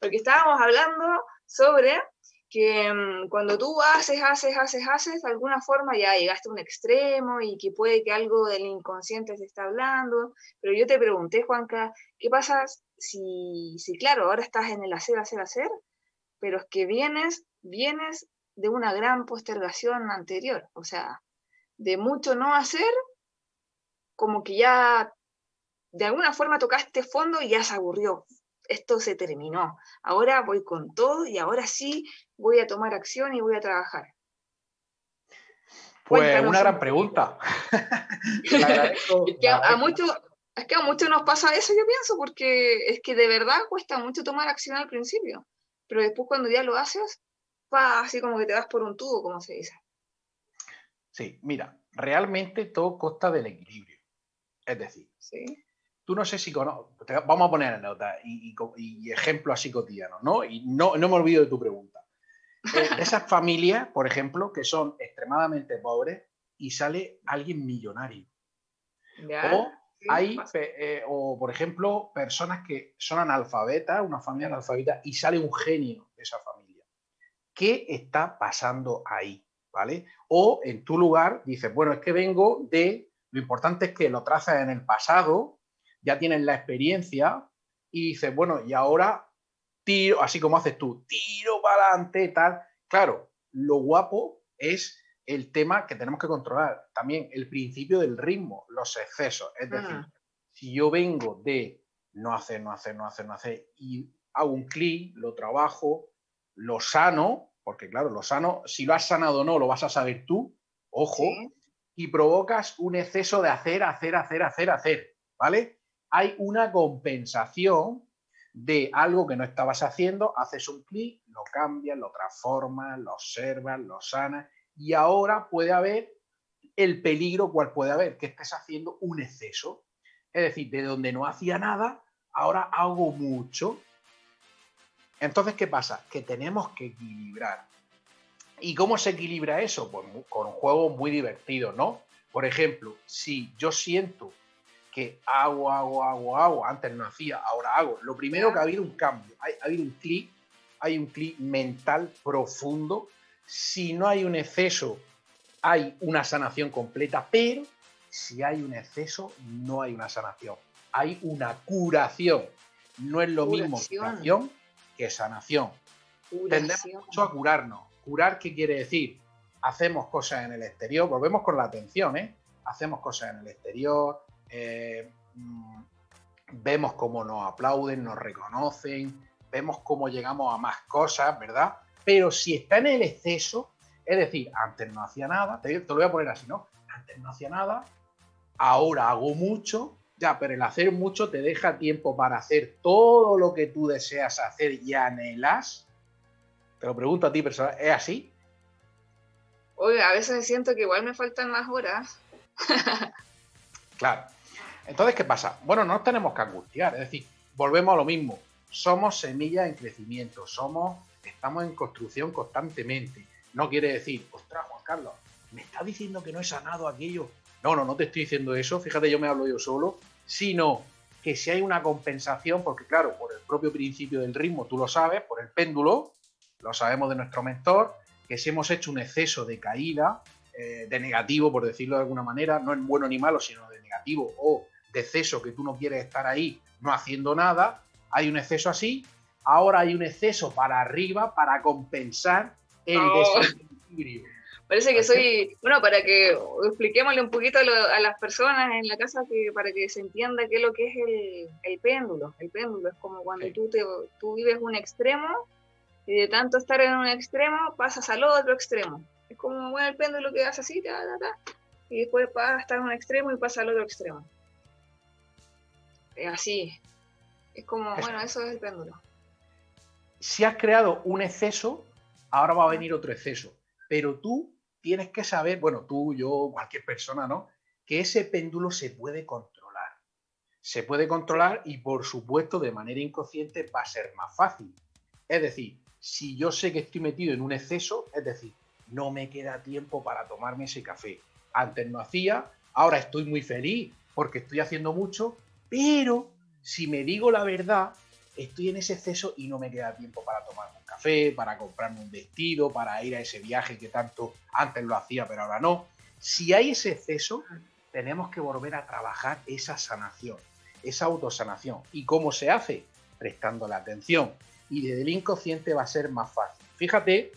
Porque estábamos hablando sobre que mm, cuando tú haces, haces, haces, haces, de alguna forma ya llegaste a un extremo y que puede que algo del inconsciente se está hablando, pero yo te pregunté, Juanca, ¿qué pasa si, si claro, ahora estás en el hacer, hacer, hacer, pero es que vienes, vienes de una gran postergación anterior, o sea, de mucho no hacer, como que ya de alguna forma tocaste fondo y ya se aburrió, esto se terminó. Ahora voy con todo y ahora sí voy a tomar acción y voy a trabajar. Pues una gran pregunta. es, que a, muchos es que a muchos nos pasa eso, yo pienso, porque es que de verdad cuesta mucho tomar acción al principio, pero después cuando ya lo haces, va así como que te vas por un tubo, como se dice. Sí, mira, realmente todo consta del equilibrio. Es decir, ¿Sí? Tú no sé si conoces, vamos a poner anécdotas y, y, ejemplos así cotidianos, ¿no? Y no, no me olvido de tu pregunta. Eh, esas familias, por ejemplo, que son extremadamente pobres y sale alguien millonario. o hay, eh, o por ejemplo, personas que son analfabetas, una familia analfabeta, y sale un genio de esa familia. ¿Qué está pasando ahí? ¿Vale? O en tu lugar dices, bueno, es que vengo de, lo importante es que lo trazas en el pasado, ya tienes la experiencia y dices, bueno, y ahora tiro, así como haces tú, tiro para adelante, tal. Claro, lo guapo es el tema que tenemos que controlar, también el principio del ritmo, los excesos. Es decir, si yo vengo de no hacer, no hacer, no hacer, no hacer, y hago un clic, lo trabajo, lo sano, porque claro, lo sano, si lo has sanado o no, lo vas a saber tú, ojo, y provocas un exceso de hacer, hacer, hacer, hacer, hacer, ¿vale? Hay una compensación de algo que no estabas haciendo, haces un clic, lo cambias, lo transformas, lo observas, lo sanas y ahora puede haber el peligro cual puede haber, que estés haciendo un exceso. Es decir, de donde no hacía nada, ahora hago mucho. Entonces, ¿qué pasa? Que tenemos que equilibrar. ¿Y cómo se equilibra eso? Pues con un juego muy divertido, ¿no? Por ejemplo, si yo siento que hago, hago, hago, hago, antes no hacía, ahora hago. Lo primero que ha habido un cambio, ha habido un clic, hay un clic mental profundo. Si no hay un exceso, hay una sanación completa, pero si hay un exceso, no hay una sanación. Hay una curación. No es lo mismo curación que sanación. Tendemos mucho a curarnos. ¿Curar qué quiere decir? Hacemos cosas en el exterior, volvemos con la atención, ¿eh? Hacemos cosas en el exterior, eh, mm, vemos cómo nos aplauden, nos reconocen, vemos cómo llegamos a más cosas, ¿verdad? Pero si está en el exceso, es decir, antes no hacía nada, te, lo voy a poner así, ¿no? Antes no hacía nada, ahora hago mucho, ya, pero el hacer mucho te deja tiempo para hacer todo lo que tú deseas hacer y anhelas. Te lo pregunto a ti, persona, ¿es así? Oye, a veces siento que igual me faltan más horas. claro. Entonces, ¿qué pasa? Bueno, no nos tenemos que angustiar, es decir, volvemos a lo mismo. Somos semillas en crecimiento, somos, estamos en construcción constantemente. No quiere decir, ostras, Juan Carlos, ¿me estás diciendo que no he sanado aquello? No, no, no te estoy diciendo eso, fíjate, yo me hablo yo solo, sino que si hay una compensación, porque claro, por el propio principio del ritmo, tú lo sabes, por el péndulo, lo sabemos de nuestro mentor, que si hemos hecho un exceso de caída, eh, de negativo, por decirlo de alguna manera, no es bueno ni malo, sino de negativo, o de exceso que tú no quieres estar ahí no haciendo nada, hay un exceso así, ahora hay un exceso para arriba para compensar el oh. desequilibrio. Parece que soy, bueno, para que expliquémosle un poquito a, las personas en la casa que para que se entienda qué es lo que es el, péndulo. El péndulo es como cuando tú, te, tú vives un extremo y de tanto estar en un extremo pasas al otro extremo. Es como bueno, el péndulo que hace así, y después pasa a estar en un extremo y pasa al otro extremo. Es así. Es como, bueno, eso es el péndulo. Si has creado un exceso, ahora va a venir otro exceso. Pero tú tienes que saber, bueno, tú, yo, cualquier persona, ¿no? Que ese péndulo se puede controlar. Se puede controlar y, por supuesto, de manera inconsciente va a ser más fácil. Es decir, si yo sé que estoy metido en un exceso, es decir, no me queda tiempo para tomarme ese café. Antes no hacía, ahora estoy muy feliz porque estoy haciendo mucho, pero si me digo la verdad, estoy en ese exceso y no me queda tiempo para tomarme un café, para comprarme un vestido, para ir a ese viaje que tanto antes lo hacía, pero ahora no. Si hay ese exceso, tenemos que volver a trabajar esa sanación, esa autosanación. ¿Y cómo se hace? Prestando la atención. Y desde el inconsciente va a ser más fácil. Fíjate,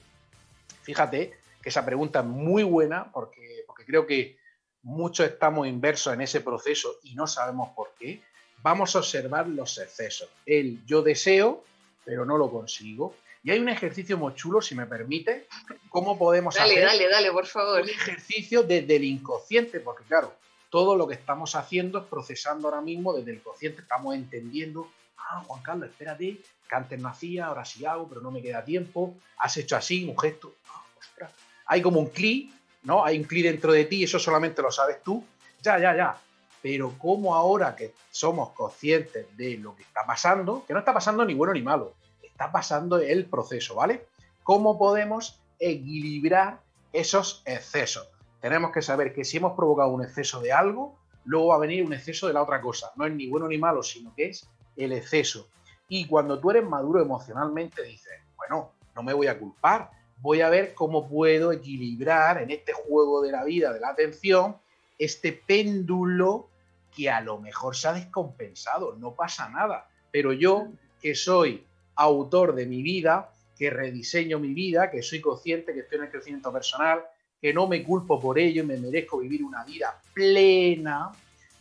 fíjate que esa pregunta es muy buena porque, porque creo que muchos estamos inversos en ese proceso y no sabemos por qué vamos a observar los excesos. El yo deseo, pero no lo consigo. Y hay un ejercicio muy chulo, si me permite, cómo podemos dale, hacer dale, dale, por favor. un ejercicio desde el inconsciente, porque claro, todo lo que estamos haciendo es procesando ahora mismo desde el consciente, estamos entendiendo, ah, Juan Carlos, espérate, que antes no hacía, ahora sí hago, pero no me queda tiempo, has hecho así, un gesto, ah, ostras. Hay como un clic, ¿no? Hay un clic dentro de ti, eso solamente lo sabes tú, ya, ya, ya, pero como ahora que somos conscientes de lo que está pasando, que no está pasando ni bueno ni malo, está pasando el proceso, ¿vale? ¿Cómo podemos equilibrar esos excesos? Tenemos que saber que si hemos provocado un exceso de algo, luego va a venir un exceso de la otra cosa. No es ni bueno ni malo, sino que es el exceso. Y cuando tú eres maduro emocionalmente, dices, bueno, no me voy a culpar, voy a ver cómo puedo equilibrar en este juego de la vida, de la atención, este péndulo que a lo mejor se ha descompensado, no pasa nada. Pero yo, que soy autor de mi vida, que rediseño mi vida, que soy consciente que estoy en el crecimiento personal, que no me culpo por ello y me merezco vivir una vida plena,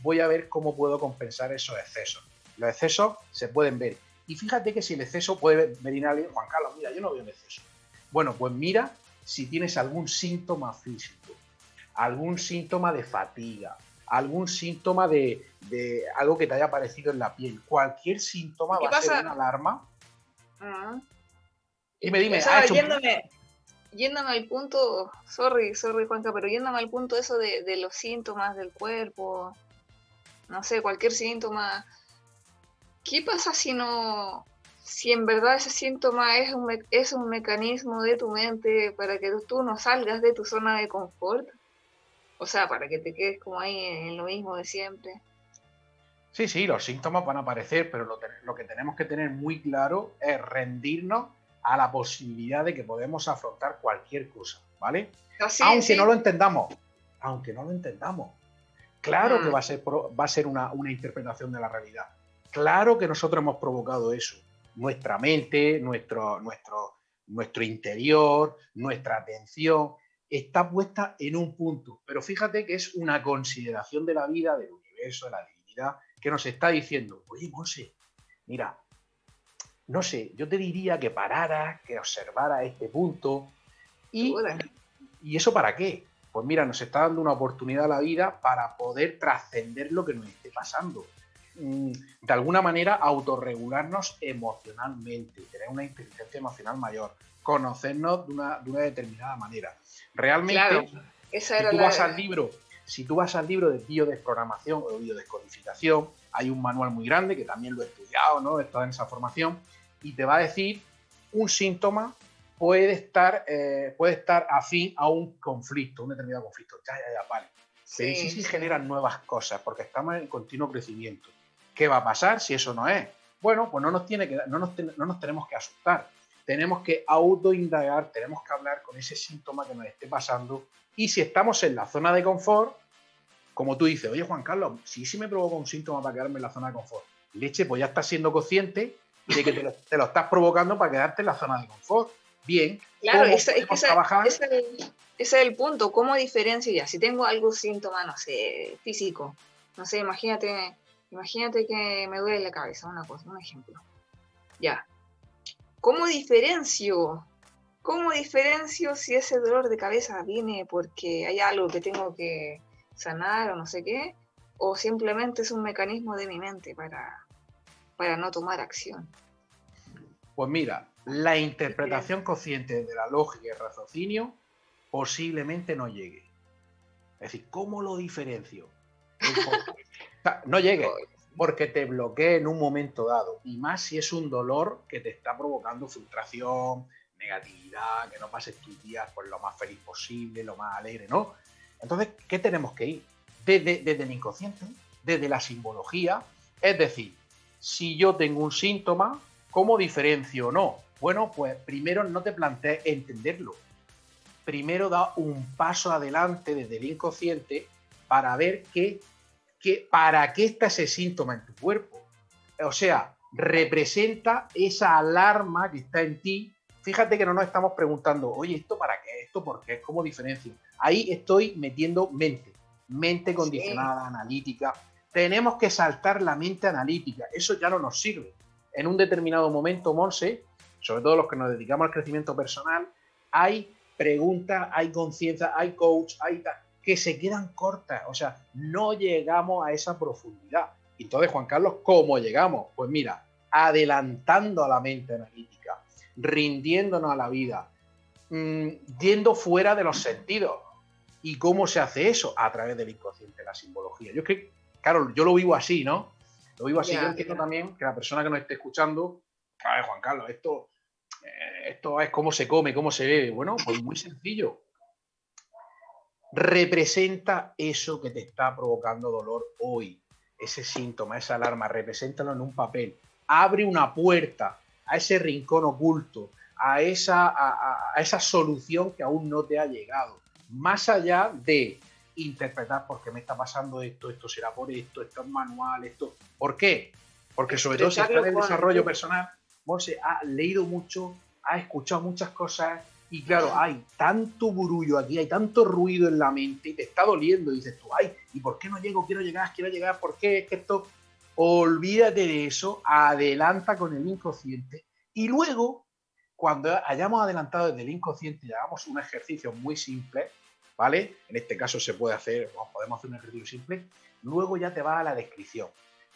voy a ver cómo puedo compensar esos excesos. Los excesos se pueden ver. Y fíjate que si el exceso puede venir alguien, Juan Carlos, mira, yo no veo un exceso. Bueno, pues mira si tienes algún síntoma físico, algún síntoma de fatiga, algún síntoma de, algo que te haya aparecido en la piel. Cualquier síntoma va a ser una alarma. Ah. Y me dime, ah, yéndome, yéndome al punto, sorry, sorry Juanca, pero yéndome al punto eso de, los síntomas del cuerpo, no sé, cualquier síntoma, ¿qué pasa si no, si en verdad ese síntoma es un, es un mecanismo de tu mente para que tú no salgas de tu zona de confort? O sea, para que te quedes como ahí en lo mismo de siempre. Sí, sí, los síntomas van a aparecer, pero lo, que tenemos que tener muy claro es rendirnos a la posibilidad de que podemos afrontar cualquier cosa, ¿vale? aunque no lo entendamos, aunque no lo entendamos. Claro que mm. va a ser, va a ser una, una, interpretación de la realidad. Claro que nosotros hemos provocado eso. Nuestra mente, nuestro, nuestro, nuestro interior, nuestra atención está puesta en un punto. Pero fíjate que es una consideración de la vida, del universo, de la divinidad, que nos está diciendo, oye, Monse, mira, no sé, yo te diría que pararas, que observara este punto. Y, ¿Y eso para qué? Pues mira, nos está dando una oportunidad a la vida para poder trascender lo que nos esté pasando. Mm, de alguna manera, autorregularnos emocionalmente, tener una inteligencia emocional mayor, conocernos de una, de una determinada manera. Realmente, si tú vas al libro, si tú vas al libro de biodesprogramación o biodescodificación, hay un manual muy grande que también lo he estudiado, ¿no? He estado en esa formación y te va a decir un síntoma puede estar, eh, puede estar afín a un conflicto, un determinado conflicto. Ya, ya, ya, vale. Pero sí, sí, generan nuevas cosas porque estamos en continuo crecimiento. ¿Qué va a pasar si eso no es? Bueno, pues no nos, tiene que, no nos, no nos tenemos que asustar tenemos que autoindagar, tenemos que hablar con ese síntoma que nos esté pasando y si estamos en la zona de confort, como tú dices, oye Juan Carlos, si sí, me provoca un síntoma para quedarme en la zona de confort, leche, pues ya estás siendo consciente de que te lo, estás provocando para quedarte en la zona de confort. Bien, claro, ese, es el punto, ¿cómo diferencio ya? Si tengo algún síntoma, no sé, físico, no sé, imagínate, imagínate que me duele la cabeza, una cosa, un ejemplo. Ya. ¿Cómo diferencio? ¿Cómo diferencio si ese dolor de cabeza viene porque hay algo que tengo que sanar o no sé qué? ¿O simplemente es un mecanismo de mi mente para, para no tomar acción? Pues mira, la interpretación consciente de la lógica y el raciocinio posiblemente no llegue. Es decir, ¿cómo lo diferencio? No llegue, porque te bloquee en un momento dado. Y más si es un dolor que te está provocando frustración, negatividad, que no pases tus días por lo más feliz posible, lo más alegre, ¿no? Entonces, ¿qué tenemos que ir? Desde, desde el inconsciente, desde la simbología. Es decir, si yo tengo un síntoma, ¿cómo diferencio o no? Bueno, pues primero no te plantees entenderlo. Primero da un paso adelante desde el inconsciente para ver qué para qué está ese síntoma en tu cuerpo. O sea, representa esa alarma que está en ti. Fíjate que no nos estamos preguntando, oye, ¿esto para qué? ¿Esto por qué? ¿Cómo diferencio? Ahí estoy metiendo mente, mente condicionada, analítica. Tenemos que saltar la mente analítica. Eso ya no nos sirve. En un determinado momento, Monse, sobre todo los que nos dedicamos al crecimiento personal, hay preguntas, hay conciencia, hay coach, hay que se quedan cortas, o sea, no llegamos a esa profundidad. Entonces, Juan Carlos, ¿cómo llegamos? Pues mira, adelantando a la mente analítica, rindiéndonos a la vida, mm, yendo fuera de los sentidos. ¿Y cómo se hace eso? A través del inconsciente, la simbología. Yo es que, claro, yo lo vivo así, ¿no? Lo vivo así. yo entiendo también que la persona que nos esté escuchando, a ver, Juan Carlos, esto, eh, esto es cómo se come, cómo se bebe. Bueno, pues muy sencillo representa eso que te está provocando dolor hoy, ese síntoma, esa alarma, represéntalo en un papel, abre una puerta a ese rincón oculto, a esa, a, esa solución que aún no te ha llegado, más allá de interpretar por qué me está pasando esto, esto será por esto, esto es manual, esto. ¿Por qué? Porque sobre todo si está en el desarrollo personal, Monse ha leído mucho, ha escuchado muchas cosas, y claro, hay tanto burullo aquí, hay tanto ruido en la mente y te está doliendo. Y dices tú, ay, ¿y por qué no llego? Quiero llegar, quiero llegar, ¿por qué? Es que esto. Olvídate de eso, adelanta con el inconsciente y luego, cuando hayamos adelantado desde el inconsciente hagamos un ejercicio muy simple, ¿vale? En este caso se puede hacer, podemos hacer un ejercicio simple, luego ya te vas a la descripción.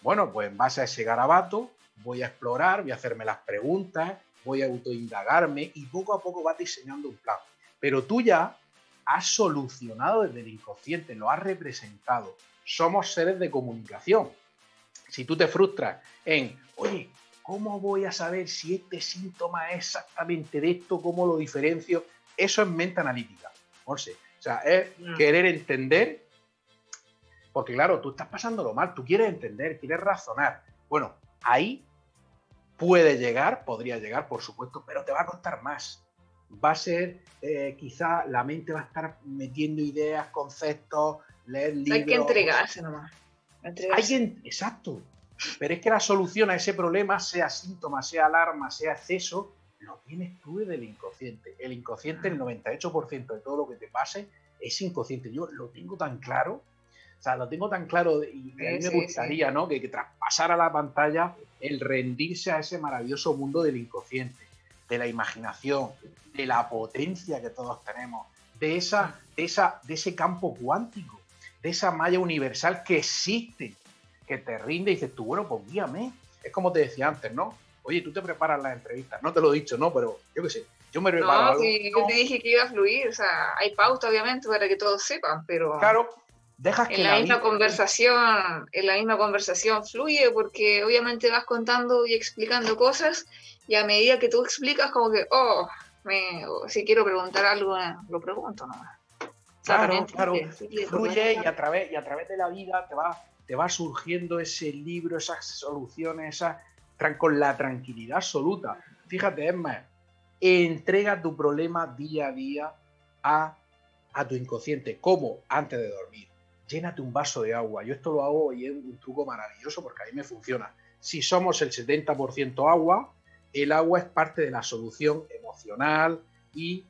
Bueno, pues en base a ese garabato voy a explorar, voy a hacerme las preguntas, voy a autoindagarme y poco a poco vas diseñando un plan. Pero tú ya has solucionado desde el inconsciente, lo has representado. Somos seres de comunicación. Si tú te frustras en, oye, ¿cómo voy a saber si este síntoma es exactamente de esto? ¿Cómo lo diferencio? Eso es mente analítica. O sea, es mm. querer entender, porque claro, tú estás pasándolo mal, tú quieres entender, quieres razonar. Bueno, ahí Puede llegar, podría llegar, por supuesto, pero te va a costar más. Va a ser, eh, quizá la mente va a estar metiendo ideas, conceptos, leer libros. Hay que entregarse nomás. Hay exacto. Pero es que la solución a ese problema, sea síntoma, sea alarma, sea exceso, lo tienes tú desde el inconsciente. El inconsciente, el 98% de todo lo que te pase, es inconsciente. Yo lo tengo tan claro o sea, lo tengo tan claro y a mí me gustaría, ¿no? Que, que traspasara la pantalla el rendirse a ese maravilloso mundo del inconsciente, de la imaginación, de la potencia que todos tenemos, de, esa, de, esa, de ese campo cuántico, de esa malla universal que existe, que te rinde y dices tú, bueno, pues guíame. Es como te decía antes, ¿no? Oye, tú te preparas las entrevistas. No te lo he dicho, ¿no? Pero yo qué sé, yo me preparo. No, yo te dije que iba a fluir. O sea, hay pauta, obviamente, para que todos sepan, pero. Claro, Dejas que en la, misma conversación, en la misma conversación fluye porque obviamente vas contando y explicando cosas y a medida que tú explicas como que, oh, me, si quiero preguntar algo, lo pregunto nomás. Claro, claro, fluye y a, través, y a través de la vida te va, te va surgiendo ese libro, esas soluciones, esa, con la tranquilidad absoluta. Fíjate, Emma, entrega tu problema día a día a, a tu inconsciente. ¿Cómo? Antes de dormir. Llénate un vaso de agua. Yo esto lo hago y es un truco maravilloso porque a mí me funciona. Si somos el 70% agua, el agua es parte de la solución emocional y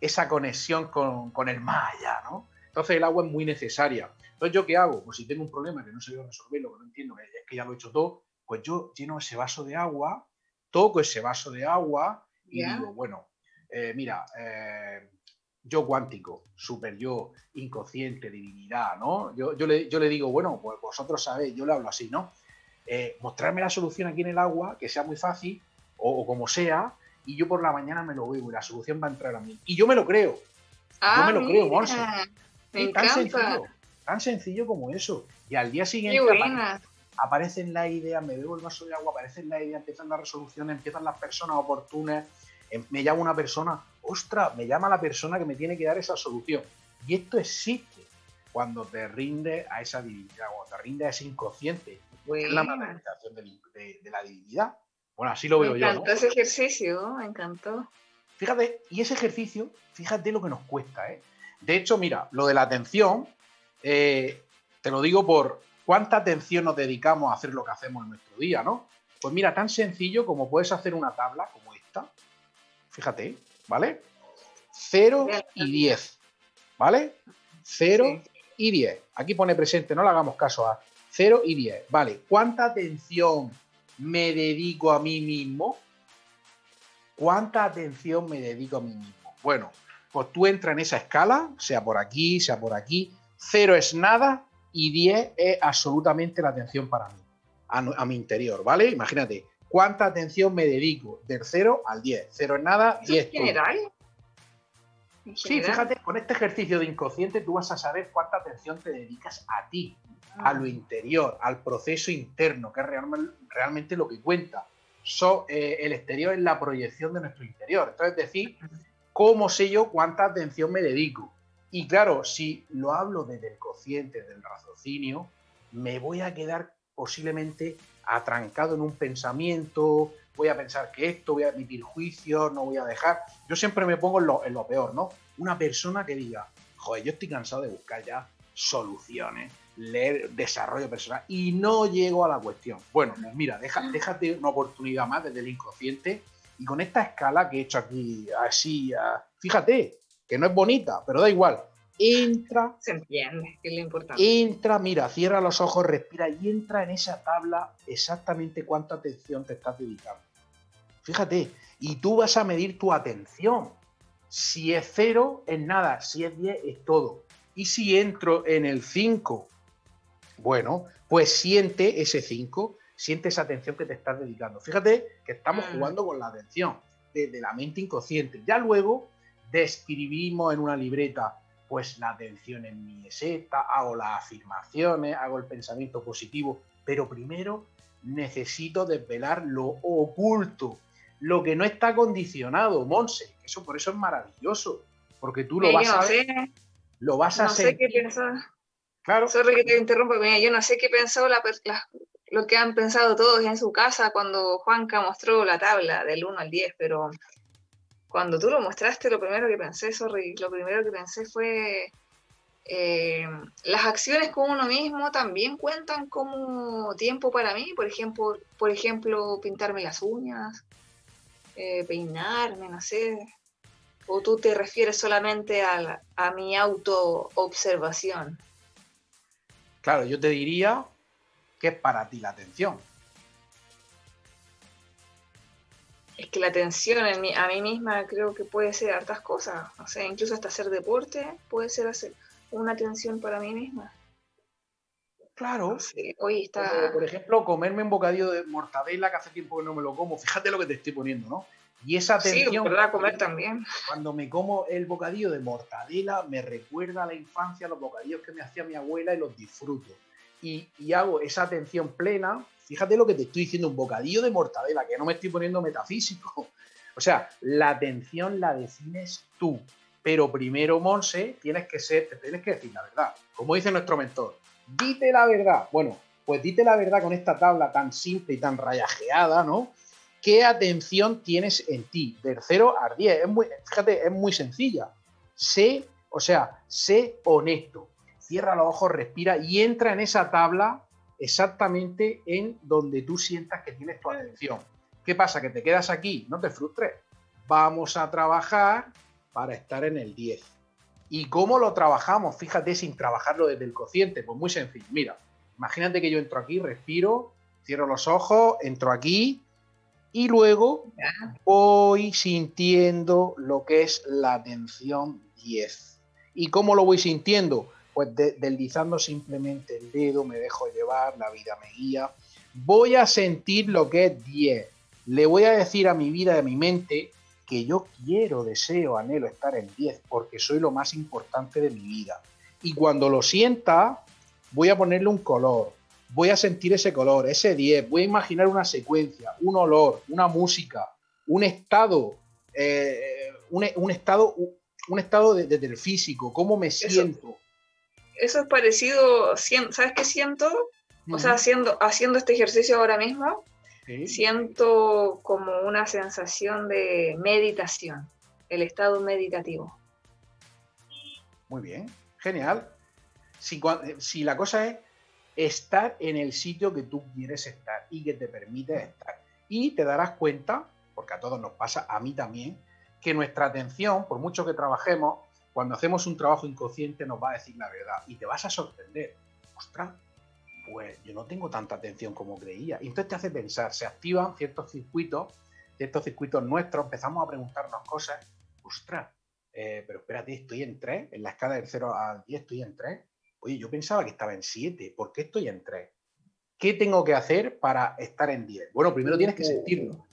esa conexión con, con el más allá, ¿no? Entonces el agua es muy necesaria. Entonces, ¿yo qué hago? Pues si tengo un problema que no sé resolverlo, que no entiendo, es que ya lo he hecho todo, pues yo lleno ese vaso de agua, toco ese vaso de agua y digo, bueno, eh, mira, eh, yo cuántico, super yo, inconsciente, divinidad, ¿no? Yo, yo, le, yo le digo, bueno, pues vosotros sabéis, yo le hablo así, ¿no? Eh, mostrarme la solución aquí en el agua, que sea muy fácil, o, como sea, y yo por la mañana me lo veo y la solución va a entrar a mí. Y yo me lo creo. yo me lo creo, Monse. Me tan sencillo, tan sencillo como eso. Y al día siguiente aparecen las ideas, me bebo el vaso de agua, aparecen las ideas, empiezan las resoluciones, empiezan las personas oportunas, me llama una persona, ostras, me llama la persona que me tiene que dar esa solución. Y esto existe cuando te rinde a esa divinidad, cuando te rinde a ese inconsciente. Es la materialización de, la divinidad. Bueno, así lo veo yo. Me encantó ese ejercicio, me encantó. Fíjate, y ese ejercicio, fíjate lo que nos cuesta, ¿eh? De hecho, mira, lo de la atención, eh, te lo digo por cuánta atención nos dedicamos a hacer lo que hacemos en nuestro día, ¿no? Pues mira, tan sencillo como puedes hacer una tabla como esta, fíjate, ¿vale? 0 y 10, ¿vale? 0 y 10. Aquí pone presente, no le hagamos caso a 0 y 10. Vale, ¿cuánta atención me dedico a mí mismo? ¿Cuánta atención me dedico a mí mismo? Bueno, pues tú entras en esa escala, sea por aquí, sea por aquí. Cero es nada y 10 es absolutamente la atención para mí, a, mi interior, ¿vale? Imagínate, ¿cuánta atención me dedico? Del 0 al 10. Cero es nada, 10 es general? Sí, fíjate, con este ejercicio de inconsciente tú vas a saber cuánta atención te dedicas a ti, a lo ah. interior, al proceso interno, que es realmente, lo que cuenta. Eh, el exterior es la proyección de nuestro interior. Entonces, es decir, ¿cómo sé yo cuánta atención me dedico? Y claro, si lo hablo desde el cociente, del raciocinio, me voy a quedar posiblemente atrancado en un pensamiento, voy a pensar que esto, voy a emitir juicios, no voy a dejar. Yo siempre me pongo en lo, peor, ¿no? Una persona que diga, joder, yo estoy cansado de buscar ya soluciones, leer desarrollo personal y no llego a la cuestión. Bueno, pues mira, deja, déjate una oportunidad más desde el inconsciente y con esta escala que he hecho aquí, así, fíjate, que no es bonita, pero da igual. Entra. Se entiende, que es lo importante. Entra, mira, cierra los ojos, respira y entra en esa tabla exactamente cuánta atención te estás dedicando. Fíjate, y tú vas a medir tu atención. Si es cero, es nada. Si es 10, es todo. Y si entro en el 5, bueno, pues siente ese 5 siente esa atención que te estás dedicando. Fíjate que estamos mm. jugando con la atención desde la mente inconsciente. Ya luego describimos en una libreta, pues la atención en mí es esta, hago las afirmaciones, hago el pensamiento positivo, pero primero necesito desvelar lo oculto, lo que no está condicionado, Monse. Eso por eso es maravilloso, porque tú lo vas a ver, lo vas a no sé qué pensar. Claro. Sorry que te interrumpa, yo no sé qué pensó la, la, lo que han pensado todos en su casa cuando Juanca mostró la tabla del 1 al 10, pero cuando tú lo mostraste, lo primero que pensé, sorry, lo primero que pensé fue eh, las acciones con uno mismo también cuentan como tiempo para mí, por ejemplo, por ejemplo pintarme las uñas, eh, peinarme, no sé. ¿O tú te refieres solamente a, a mi auto-observación? Claro, yo te diría ¿Qué es para ti la atención? Es que la atención a mí misma creo que puede ser hartas cosas. O sea, incluso hasta hacer deporte puede ser hacer una atención para mí misma. Claro. hoy está... Por ejemplo, comerme un bocadillo de mortadela que hace tiempo que no me lo como. Fíjate lo que te estoy poniendo, ¿no? Y esa atención. Sí, comer también. Cuando me como el bocadillo de mortadela, me recuerda a la infancia, los bocadillos que me hacía mi abuela y los disfruto y, hago esa atención plena, fíjate lo que te estoy diciendo, un bocadillo de mortadela, que no me estoy poniendo metafísico. O sea, la atención la defines tú. Pero primero, Monse, tienes que ser, tienes que decir la verdad. Como dice nuestro mentor, dite la verdad. Bueno, pues dite la verdad con esta tabla tan simple y tan rayajeada, ¿no? qué atención tienes en ti, del 0 al 10. Es muy, fíjate, es muy sencilla. Sé, o sea, sé honesto. Cierra los ojos, respira y entra en esa tabla exactamente en donde tú sientas que tienes tu atención. ¿Qué pasa? Que te quedas aquí, no te frustres. Vamos a trabajar para estar en el 10. ¿Y cómo lo trabajamos? Fíjate sin trabajarlo desde el cociente. Pues muy sencillo. Mira, imagínate que yo entro aquí, respiro, cierro los ojos, entro aquí y luego voy sintiendo lo que es la atención 10. ¿Y cómo lo voy sintiendo? Pues deslizando simplemente el dedo, me dejo llevar, la vida me guía. Voy a sentir lo que es 10. Le voy a decir a mi vida, a mi mente, que yo quiero, deseo, anhelo estar en 10 porque soy lo más importante de mi vida. Y cuando lo sienta, voy a ponerle un color, voy a sentir ese color, ese 10, voy a imaginar una secuencia, un olor, una música, un estado, eh, un, estado, un estado desde el físico, cómo me siento. Eso es parecido, ¿sabes qué siento? O sea, haciendo, haciendo este ejercicio ahora mismo, siento como una sensación de meditación, el estado meditativo. Muy bien, genial. Si, si la cosa es estar en el sitio que tú quieres estar y que te permite estar. Y te darás cuenta, porque a todos nos pasa, a mí también, que nuestra atención, por mucho que trabajemos, cuando hacemos un trabajo inconsciente nos va a decir la verdad y te vas a sorprender. Ostras, pues yo no tengo tanta atención como creía. Y entonces te hace pensar, se activan ciertos circuitos, ciertos circuitos nuestros, empezamos a preguntarnos cosas. Ostras, eh, pero espérate, estoy en 3, en la escala del 0 al 10 estoy en 3 Oye, yo pensaba que estaba en 7, ¿por qué estoy en 3? ¿Qué tengo que hacer para estar en 10? Bueno, primero tienes que sentirlo.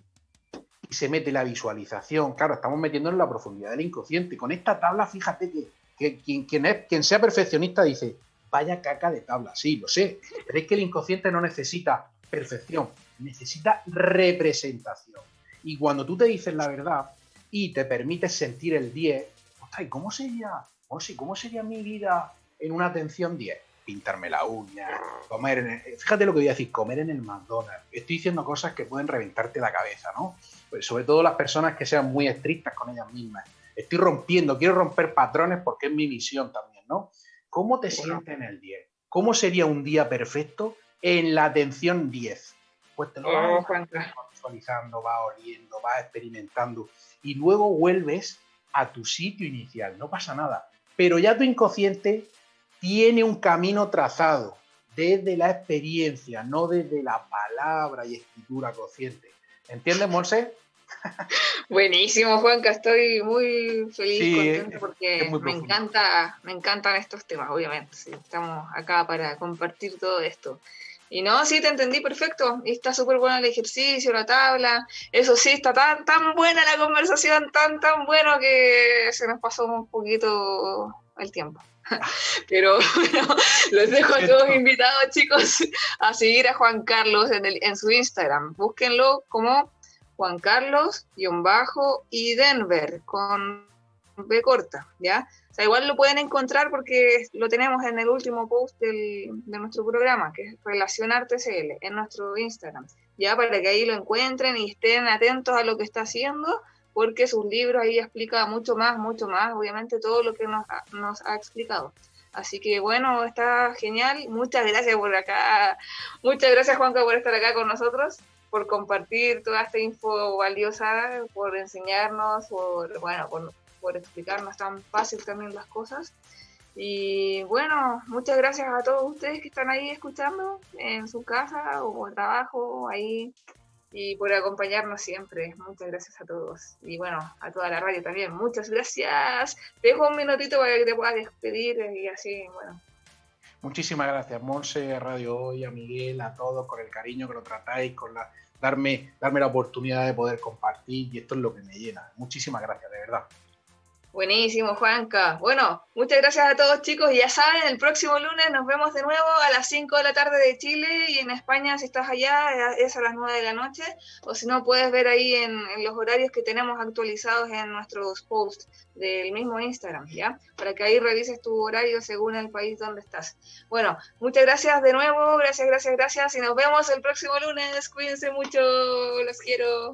Y se mete la visualización. Claro, estamos metiendo en la profundidad del inconsciente. Con esta tabla, fíjate que, quien, es, quien sea perfeccionista dice, vaya caca de tabla. Sí, lo sé. Pero es que el inconsciente no necesita perfección, necesita representación. Y cuando tú te dices la verdad y te permites sentir el 10, ¿y cómo sería? ¿Cómo sería mi vida en una atención 10. Pintarme la uña, comer en el, Fíjate lo que voy a decir, comer en el McDonald's. Estoy diciendo cosas que pueden reventarte la cabeza, ¿no? Pues sobre todo las personas que sean muy estrictas con ellas mismas. Estoy rompiendo, quiero romper patrones porque es mi misión también, ¿no? ¿Cómo te sientes en el 10? ¿Cómo sería un día perfecto en la atención 10? Pues te lo vas oh, visualizando, vas oliendo, vas experimentando y luego vuelves a tu sitio inicial, no pasa nada. Pero ya tu inconsciente tiene un camino trazado desde la experiencia, no desde la palabra y escritura consciente. ¿Entiendes, Monse? Buenísimo, Juanca, estoy muy feliz, y contento porque me encanta, me encantan estos temas, obviamente. estamos acá para compartir todo esto. Y no, sí, te entendí perfecto. Y está súper bueno el ejercicio, la tabla. Eso sí, está tan, tan buena la conversación, tan, tan bueno que se nos pasó un poquito el tiempo. Pero bueno, los dejo a todos invitados, chicos, a seguir a Juan Carlos en, el, en su Instagram. Búsquenlo como Juan Carlos, bajo, y Denver, con B corta, ¿ya? O sea, igual lo pueden encontrar porque lo tenemos en el último post del, de nuestro programa, que es Relacionar TCL, en nuestro Instagram, ya para que ahí lo encuentren y estén atentos a lo que está haciendo porque sus libros ahí explica mucho más, mucho más, obviamente todo lo que nos, nos ha explicado. Así que bueno, está genial. Muchas gracias por acá. Muchas gracias Juanca por estar acá con nosotros, por compartir toda esta info valiosa, por enseñarnos, por, bueno, por, por explicarnos tan fácil también las cosas. Y bueno, muchas gracias a todos ustedes que están ahí escuchando en su casa o trabajo, ahí y por acompañarnos siempre. Muchas gracias a todos. Y bueno, a toda la radio también. Muchas gracias. dejo un minutito para que te puedas despedir y así, bueno. Muchísimas gracias, Monse, Radio Hoy, a Miguel, a todos, con el cariño que lo tratáis, con la, darme, darme la oportunidad de poder compartir y esto es lo que me llena. Muchísimas gracias, de verdad. Buenísimo, Juanca. Bueno, muchas gracias a todos chicos. Y ya saben, el próximo lunes nos vemos de nuevo a las 5 de la tarde de Chile y en España si estás allá es a las 9 de la noche. O si no, puedes ver ahí en, los horarios que tenemos actualizados en nuestros posts del mismo Instagram, ¿ya? Para que ahí revises tu horario según el país donde estás. Bueno, muchas gracias de nuevo. Gracias, gracias, gracias. Y nos vemos el próximo lunes. Cuídense mucho. Los quiero.